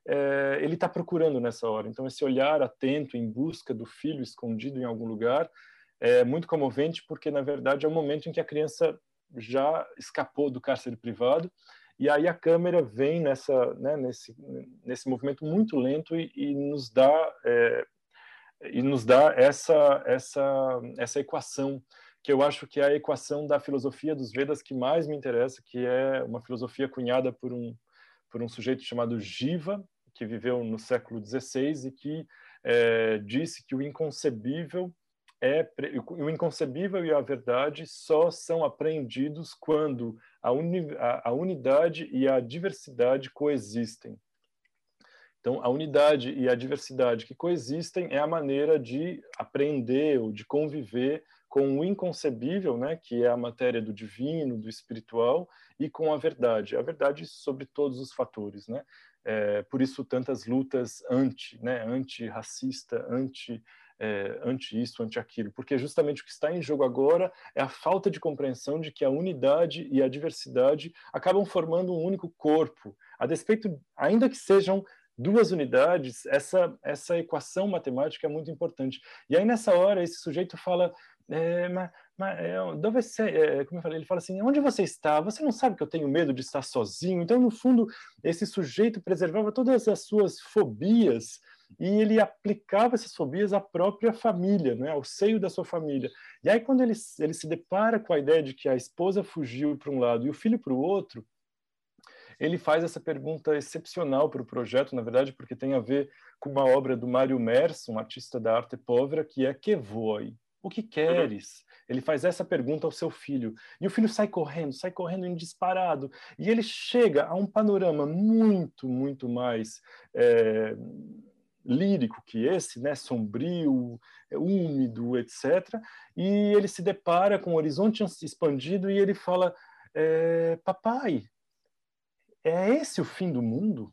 é, ele está procurando nessa hora. Então esse olhar atento em busca do filho escondido em algum lugar é muito comovente, porque na verdade é o momento em que a criança já escapou do cárcere privado e aí a câmera vem nessa, né, nesse, nesse movimento muito lento e, e nos dá é, e nos dá essa essa essa equação que eu acho que é a equação da filosofia dos Vedas que mais me interessa, que é uma filosofia cunhada por um por um sujeito chamado Jiva, que viveu no século XVI e que é, disse que o inconcebível é o inconcebível e a verdade só são apreendidos quando a, uni, a, a unidade e a diversidade coexistem. Então, a unidade e a diversidade que coexistem é a maneira de aprender ou de conviver com o inconcebível, né, que é a matéria do divino, do espiritual, e com a verdade. A verdade sobre todos os fatores, né? É, por isso tantas lutas anti, né, anti-racista, anti é, ante isso, ante aquilo, porque justamente o que está em jogo agora é a falta de compreensão de que a unidade e a diversidade acabam formando um único corpo, a despeito, ainda que sejam duas unidades, essa, essa equação matemática é muito importante. E aí, nessa hora, esse sujeito fala. É, mas, mas, é, é, como eu falei, ele fala assim: onde você está? Você não sabe que eu tenho medo de estar sozinho? Então, no fundo, esse sujeito preservava todas as suas fobias e ele aplicava essas fobias à própria família, né, ao seio da sua família. E aí, quando ele, ele se depara com a ideia de que a esposa fugiu para um lado e o filho para o outro, ele faz essa pergunta excepcional para o projeto, na verdade, porque tem a ver com uma obra do Mário Mers, um artista da arte povera, que é Que voi? O que queres? Ele faz essa pergunta ao seu filho. E o filho sai correndo, sai correndo em disparado. E ele chega a um panorama muito, muito mais é, lírico que esse, né? sombrio, úmido, etc. E ele se depara com o horizonte expandido e ele fala: é, Papai, é esse o fim do mundo?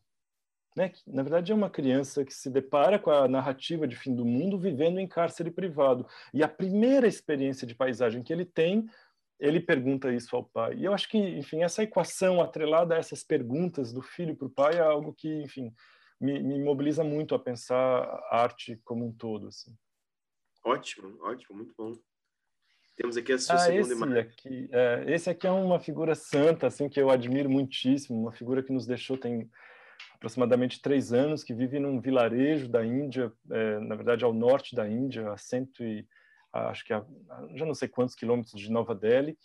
Né? Na verdade, é uma criança que se depara com a narrativa de fim do mundo vivendo em cárcere privado. E a primeira experiência de paisagem que ele tem, ele pergunta isso ao pai. E eu acho que, enfim, essa equação atrelada a essas perguntas do filho para o pai é algo que, enfim, me, me, mobiliza muito a pensar a arte como um todo. Assim. Ótimo, ótimo, muito bom. Temos aqui a sua ah, segunda esse imagem. Aqui, é, esse aqui é uma figura santa, assim, que eu admiro muitíssimo, uma figura que nos deixou tem aproximadamente três anos, que vive num vilarejo da Índia, é, na verdade ao norte da Índia, a cento e acho que a, já não sei quantos quilômetros de Nova Delhi,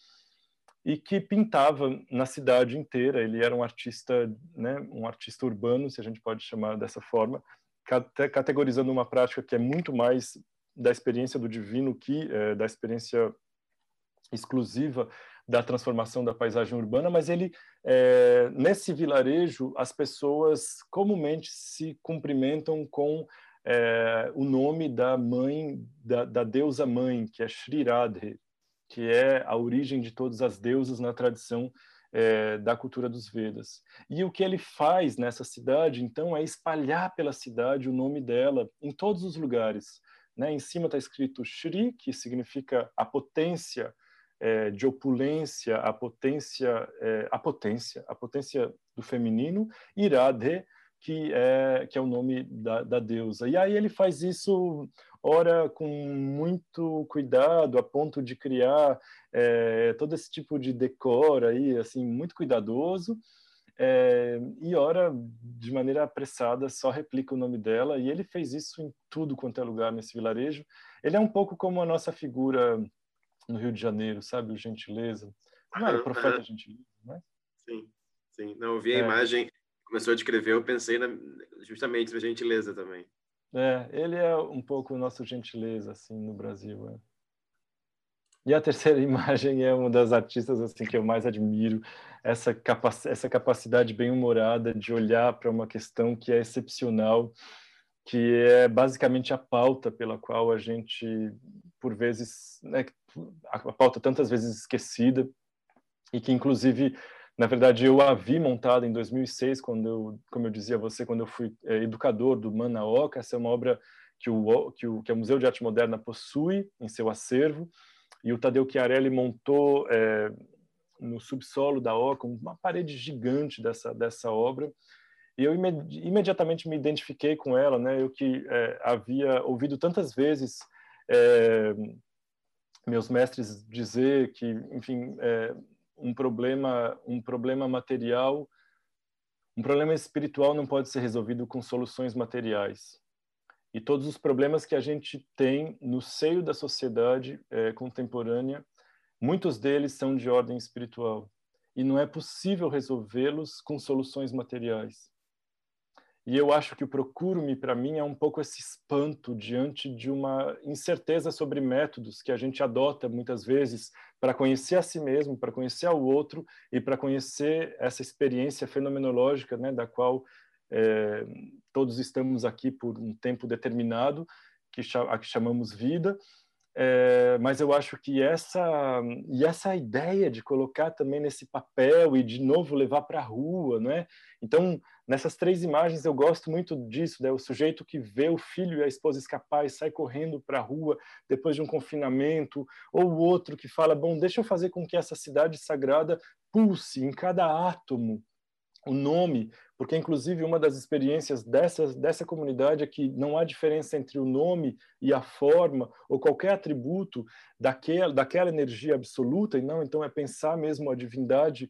e que pintava na cidade inteira. Ele era um artista, né, um artista urbano, se a gente pode chamar dessa forma, categorizando uma prática que é muito mais da experiência do divino que é, da experiência exclusiva da transformação da paisagem urbana, mas ele é, nesse vilarejo as pessoas comumente se cumprimentam com é, o nome da mãe da, da, deusa mãe que é Shri Radhe, que é a origem de todas as deusas na tradição é, da cultura dos Vedas. E o que ele faz nessa cidade, então, é espalhar pela cidade o nome dela em todos os lugares. Né? Em cima está escrito Shri, que significa a potência é, de opulência, a potência, é, a potência, a potência do feminino, e Radhe, que é, que é o nome da, da deusa. E aí ele faz isso, ora, com muito cuidado, a ponto de criar é, todo esse tipo de decor aí, assim, muito cuidadoso, é, e ora, de maneira apressada, só replica o nome dela, e ele fez isso em tudo quanto é lugar nesse vilarejo. Ele é um pouco como a nossa figura no Rio de Janeiro, sabe? O Gentileza. Como era o profeta Gentileza, né? Sim, sim. Não, eu vi a é. imagem, começou a descrever, eu pensei na, justamente na Gentileza também. É, ele é um pouco o nosso Gentileza, assim, no Brasil, é. E a terceira imagem é uma das artistas assim que eu mais admiro, essa, capac essa capacidade bem humorada de olhar para uma questão que é excepcional, que é basicamente a pauta pela qual a gente, por vezes, né, a pauta tantas vezes esquecida, e que inclusive, na verdade, eu a vi montada em 2006, quando eu, como eu dizia a você, quando eu fui é, educador do Manaoka, essa é uma obra que o, que o, que o Museu de Arte Moderna possui em seu acervo, e o Tadeu Chiarelli montou é, no subsolo da Oca uma parede gigante dessa, dessa obra, e eu imediatamente me identifiquei com ela, né? Eu que é, havia ouvido tantas vezes é, meus mestres dizer que, enfim, é, um problema, um problema material, um problema espiritual não pode ser resolvido com soluções materiais e todos os problemas que a gente tem no seio da sociedade é, contemporânea, muitos deles são de ordem espiritual e não é possível resolvê-los com soluções materiais. E eu acho que o procuro-me, para mim, é um pouco esse espanto diante de uma incerteza sobre métodos que a gente adota muitas vezes para conhecer a si mesmo, para conhecer ao outro e para conhecer essa experiência fenomenológica, né, da qual é, todos estamos aqui por um tempo determinado, que a que chamamos vida. É, mas eu acho que essa e essa ideia de colocar também nesse papel e de novo levar para a rua, né? Então nessas três imagens eu gosto muito disso, né? O sujeito que vê o filho e a esposa escapar e sai correndo para a rua depois de um confinamento, ou o outro que fala, bom, deixa eu fazer com que essa cidade sagrada pulse em cada átomo o nome, porque inclusive uma das experiências dessa, dessa comunidade é que não há diferença entre o nome e a forma ou qualquer atributo daquela, daquela energia absoluta, e não, então é pensar mesmo a divindade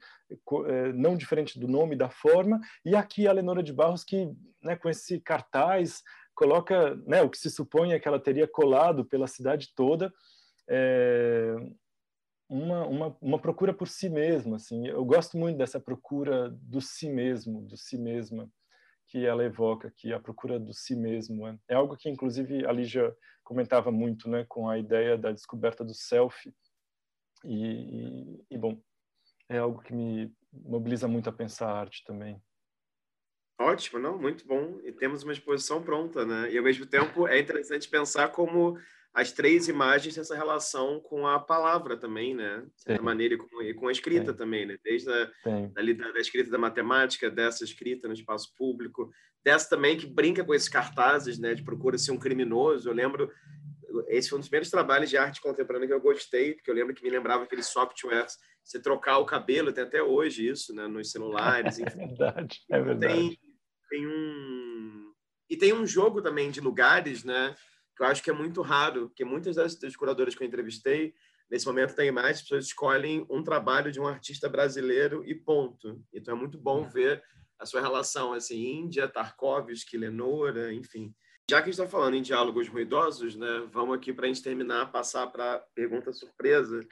é, não diferente do nome e da forma, e aqui a Lenora de Barros que, né, com esse cartaz, coloca né, o que se supõe é que ela teria colado pela cidade toda, é, uma, uma, uma procura por si mesma, assim. Eu gosto muito dessa procura do si mesmo, do si mesma que ela evoca aqui, a procura do si mesmo. Né? É algo que, inclusive, a Lígia comentava muito, né, com a ideia da descoberta do self. E, e, e, bom, é algo que me mobiliza muito a pensar a arte também. Ótimo, não, muito bom. E temos uma exposição pronta, né? E ao mesmo tempo é interessante pensar como as três imagens essa relação com a palavra também, né? De certa maneira, e com, e com a escrita Sim. também, né? Desde a da, da, escrita da matemática, dessa escrita no espaço público, dessa também que brinca com esses cartazes, né? De procura ser um criminoso. Eu lembro, esse foi um dos primeiros trabalhos de arte contemporânea que eu gostei, porque eu lembro que me lembrava aqueles softwares, você trocar o cabelo, tem até hoje isso, né? Nos celulares, enfim. é verdade, é verdade. Tem, tem um... E tem um jogo também de lugares, né? Que eu acho que é muito raro, porque muitas das, das curadoras que eu entrevistei, nesse momento tem mais, as pessoas escolhem um trabalho de um artista brasileiro e ponto. Então é muito bom é. ver a sua relação, assim, Índia, Tarkovsky, Lenora, enfim. Já que a gente está falando em diálogos ruidosos, né, vamos aqui para a gente terminar, passar para a pergunta surpresa.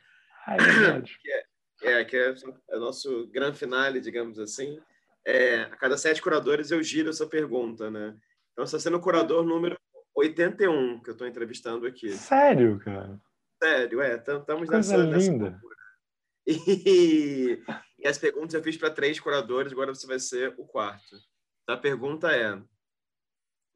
É que é, é, que é, é o nosso grande finale, digamos assim. É, a cada sete curadores eu giro essa pergunta, né? Então, você está sendo o curador número 81 que eu estou entrevistando aqui. Sério, cara? Sério, é. Estamos nessa, linda. E, e, as perguntas eu fiz para três curadores, agora você vai ser o quarto. Então, a pergunta é: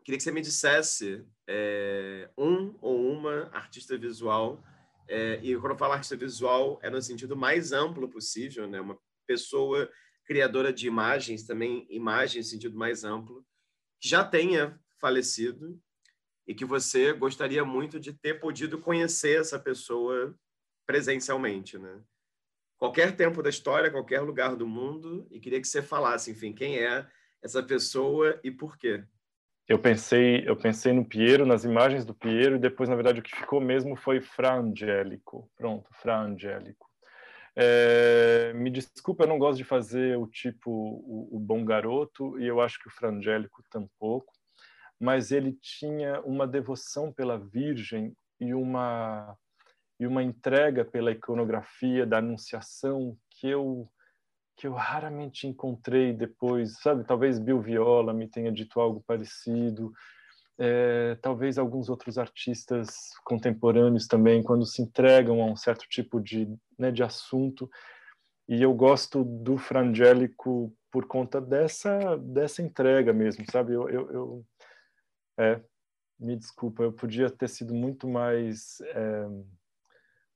queria que você me dissesse é, um ou uma artista visual, é, e quando eu falo artista visual, é no sentido mais amplo possível, né? Uma pessoa criadora de imagens, também imagens no sentido mais amplo, que já tenha falecido e que você gostaria muito de ter podido conhecer essa pessoa presencialmente, né? Qualquer tempo da história, qualquer lugar do mundo, e queria que você falasse, enfim, quem é essa pessoa e por quê. Eu pensei, eu pensei no Piero, nas imagens do Piero, e depois, na verdade, o que ficou mesmo foi Fra Angélico. Pronto, Fra Angélico. É, me desculpa, eu não gosto de fazer o tipo o, o bom garoto, e eu acho que o Fra Angélico tampouco mas ele tinha uma devoção pela Virgem e uma e uma entrega pela iconografia da Anunciação que eu que eu raramente encontrei depois, sabe? Talvez Bill Viola me tenha dito algo parecido, é, talvez alguns outros artistas contemporâneos também, quando se entregam a um certo tipo de, né, de assunto. E eu gosto do Frangélico por conta dessa dessa entrega mesmo, sabe? Eu, eu, eu é, me desculpa, eu podia ter sido muito mais, é,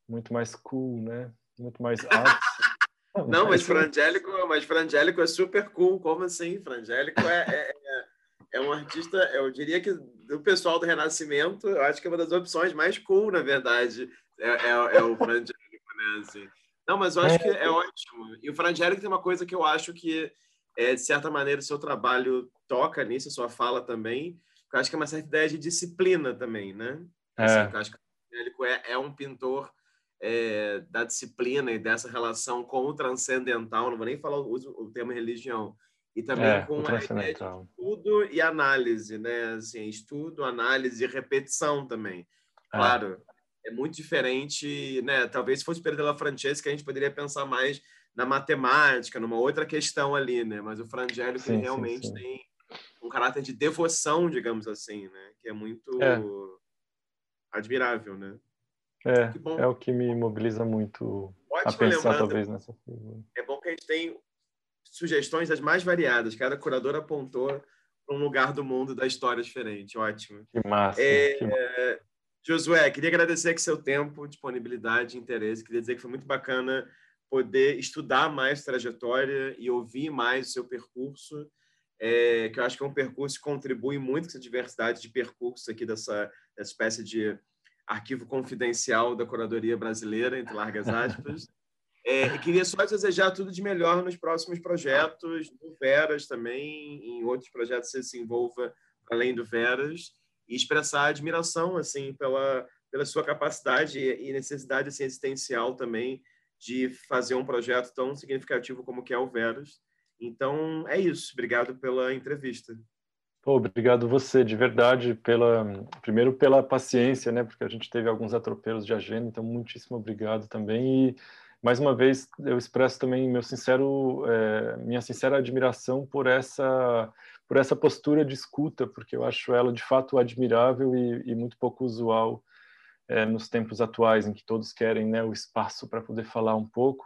muito mais cool, né? Muito mais alto. Não, mas Frangélico, mas Frangélico é super cool. Como assim? Frangélico é, é, é, é, um artista, eu diria que do pessoal do Renascimento, eu acho que é uma das opções mais cool, na verdade, é, é, é o Frangélico, né? Assim. Não, mas eu acho que é ótimo. E o Frangélico tem uma coisa que eu acho que, é, de certa maneira, o seu trabalho toca nisso, a sua fala também, eu acho que é uma certa ideia de disciplina também, né? É. Assim, eu acho que o Angélico é, é um pintor é, da disciplina e dessa relação com o transcendental, não vou nem falar o, o termo religião, e também é, com a ideia de estudo e análise, né? Assim, estudo, análise e repetição também. É. Claro, é muito diferente, né? Talvez se fosse Pedro della Francesca, a gente poderia pensar mais na matemática, numa outra questão ali, né? Mas o Frangélico sim, realmente sim, sim. tem um caráter de devoção, digamos assim, né? Que é muito é. admirável, né? É, é o que me mobiliza muito a pensar, talvez, nessa figura. É bom que a gente tem sugestões das mais variadas. Cada curador apontou para um lugar do mundo da história diferente. Ótimo. Que massa. É, que massa. Josué, queria agradecer aqui seu tempo, disponibilidade, interesse. Queria dizer que foi muito bacana poder estudar mais trajetória e ouvir mais o seu percurso, é, que eu acho que é um percurso que contribui muito com essa diversidade de percursos aqui dessa, dessa espécie de arquivo confidencial da curadoria brasileira, entre largas aspas. É, queria só desejar tudo de melhor nos próximos projetos, no Veras também, em outros projetos você se envolva além do Veras, e expressar admiração assim pela, pela sua capacidade e necessidade assim, existencial também de fazer um projeto tão significativo como que é o Veras. Então, é isso. Obrigado pela entrevista. Pô, obrigado você, de verdade, pela primeiro pela paciência, né? Porque a gente teve alguns atropelos de agenda, então muitíssimo obrigado também. E mais uma vez eu expresso também meu sincero, é, minha sincera admiração por essa por essa postura de escuta, porque eu acho ela de fato admirável e, e muito pouco usual é, nos tempos atuais, em que todos querem né, o espaço para poder falar um pouco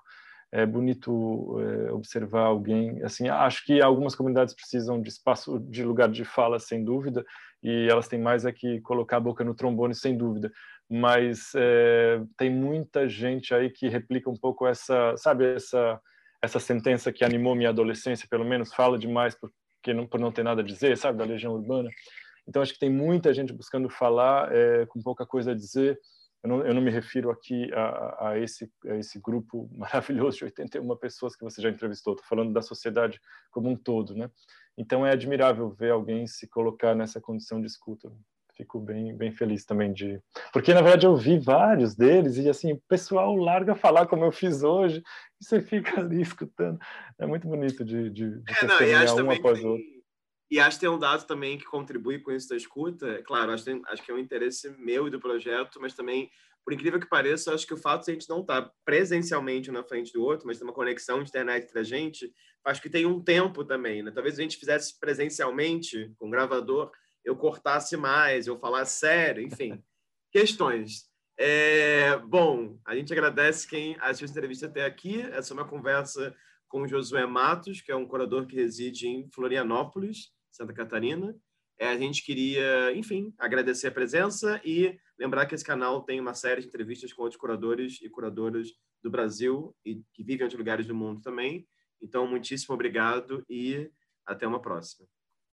é bonito é, observar alguém assim acho que algumas comunidades precisam de espaço de lugar de fala sem dúvida e elas têm mais é que colocar a boca no trombone sem dúvida. Mas é, tem muita gente aí que replica um pouco essa sabe essa essa sentença que animou minha adolescência pelo menos fala demais porque não por não ter nada a dizer sabe da legião urbana? Então acho que tem muita gente buscando falar é, com pouca coisa a dizer eu não, eu não me refiro aqui a, a, esse, a esse grupo maravilhoso de 81 pessoas que você já entrevistou, estou falando da sociedade como um todo, né? Então é admirável ver alguém se colocar nessa condição de escuta. Fico bem, bem feliz também de. Porque, na verdade, eu vi vários deles e, assim, o pessoal larga falar como eu fiz hoje e você fica ali escutando. É muito bonito de, de, de é, não, um após o outro. E acho que tem um dado também que contribui com isso da escuta. Claro, acho que, tem, acho que é um interesse meu e do projeto, mas também, por incrível que pareça, acho que o fato de a gente não estar presencialmente na frente do outro, mas ter uma conexão de internet entre a gente, acho que tem um tempo também. Né? Talvez a gente fizesse presencialmente, com gravador, eu cortasse mais, eu falasse sério, enfim. Questões. É, bom, a gente agradece quem assistiu essa entrevista até aqui. Essa é uma conversa com o Josué Matos, que é um curador que reside em Florianópolis. Santa Catarina. É, a gente queria, enfim, agradecer a presença e lembrar que esse canal tem uma série de entrevistas com outros curadores e curadoras do Brasil e que vivem em outros lugares do mundo também. Então, muitíssimo obrigado e até uma próxima.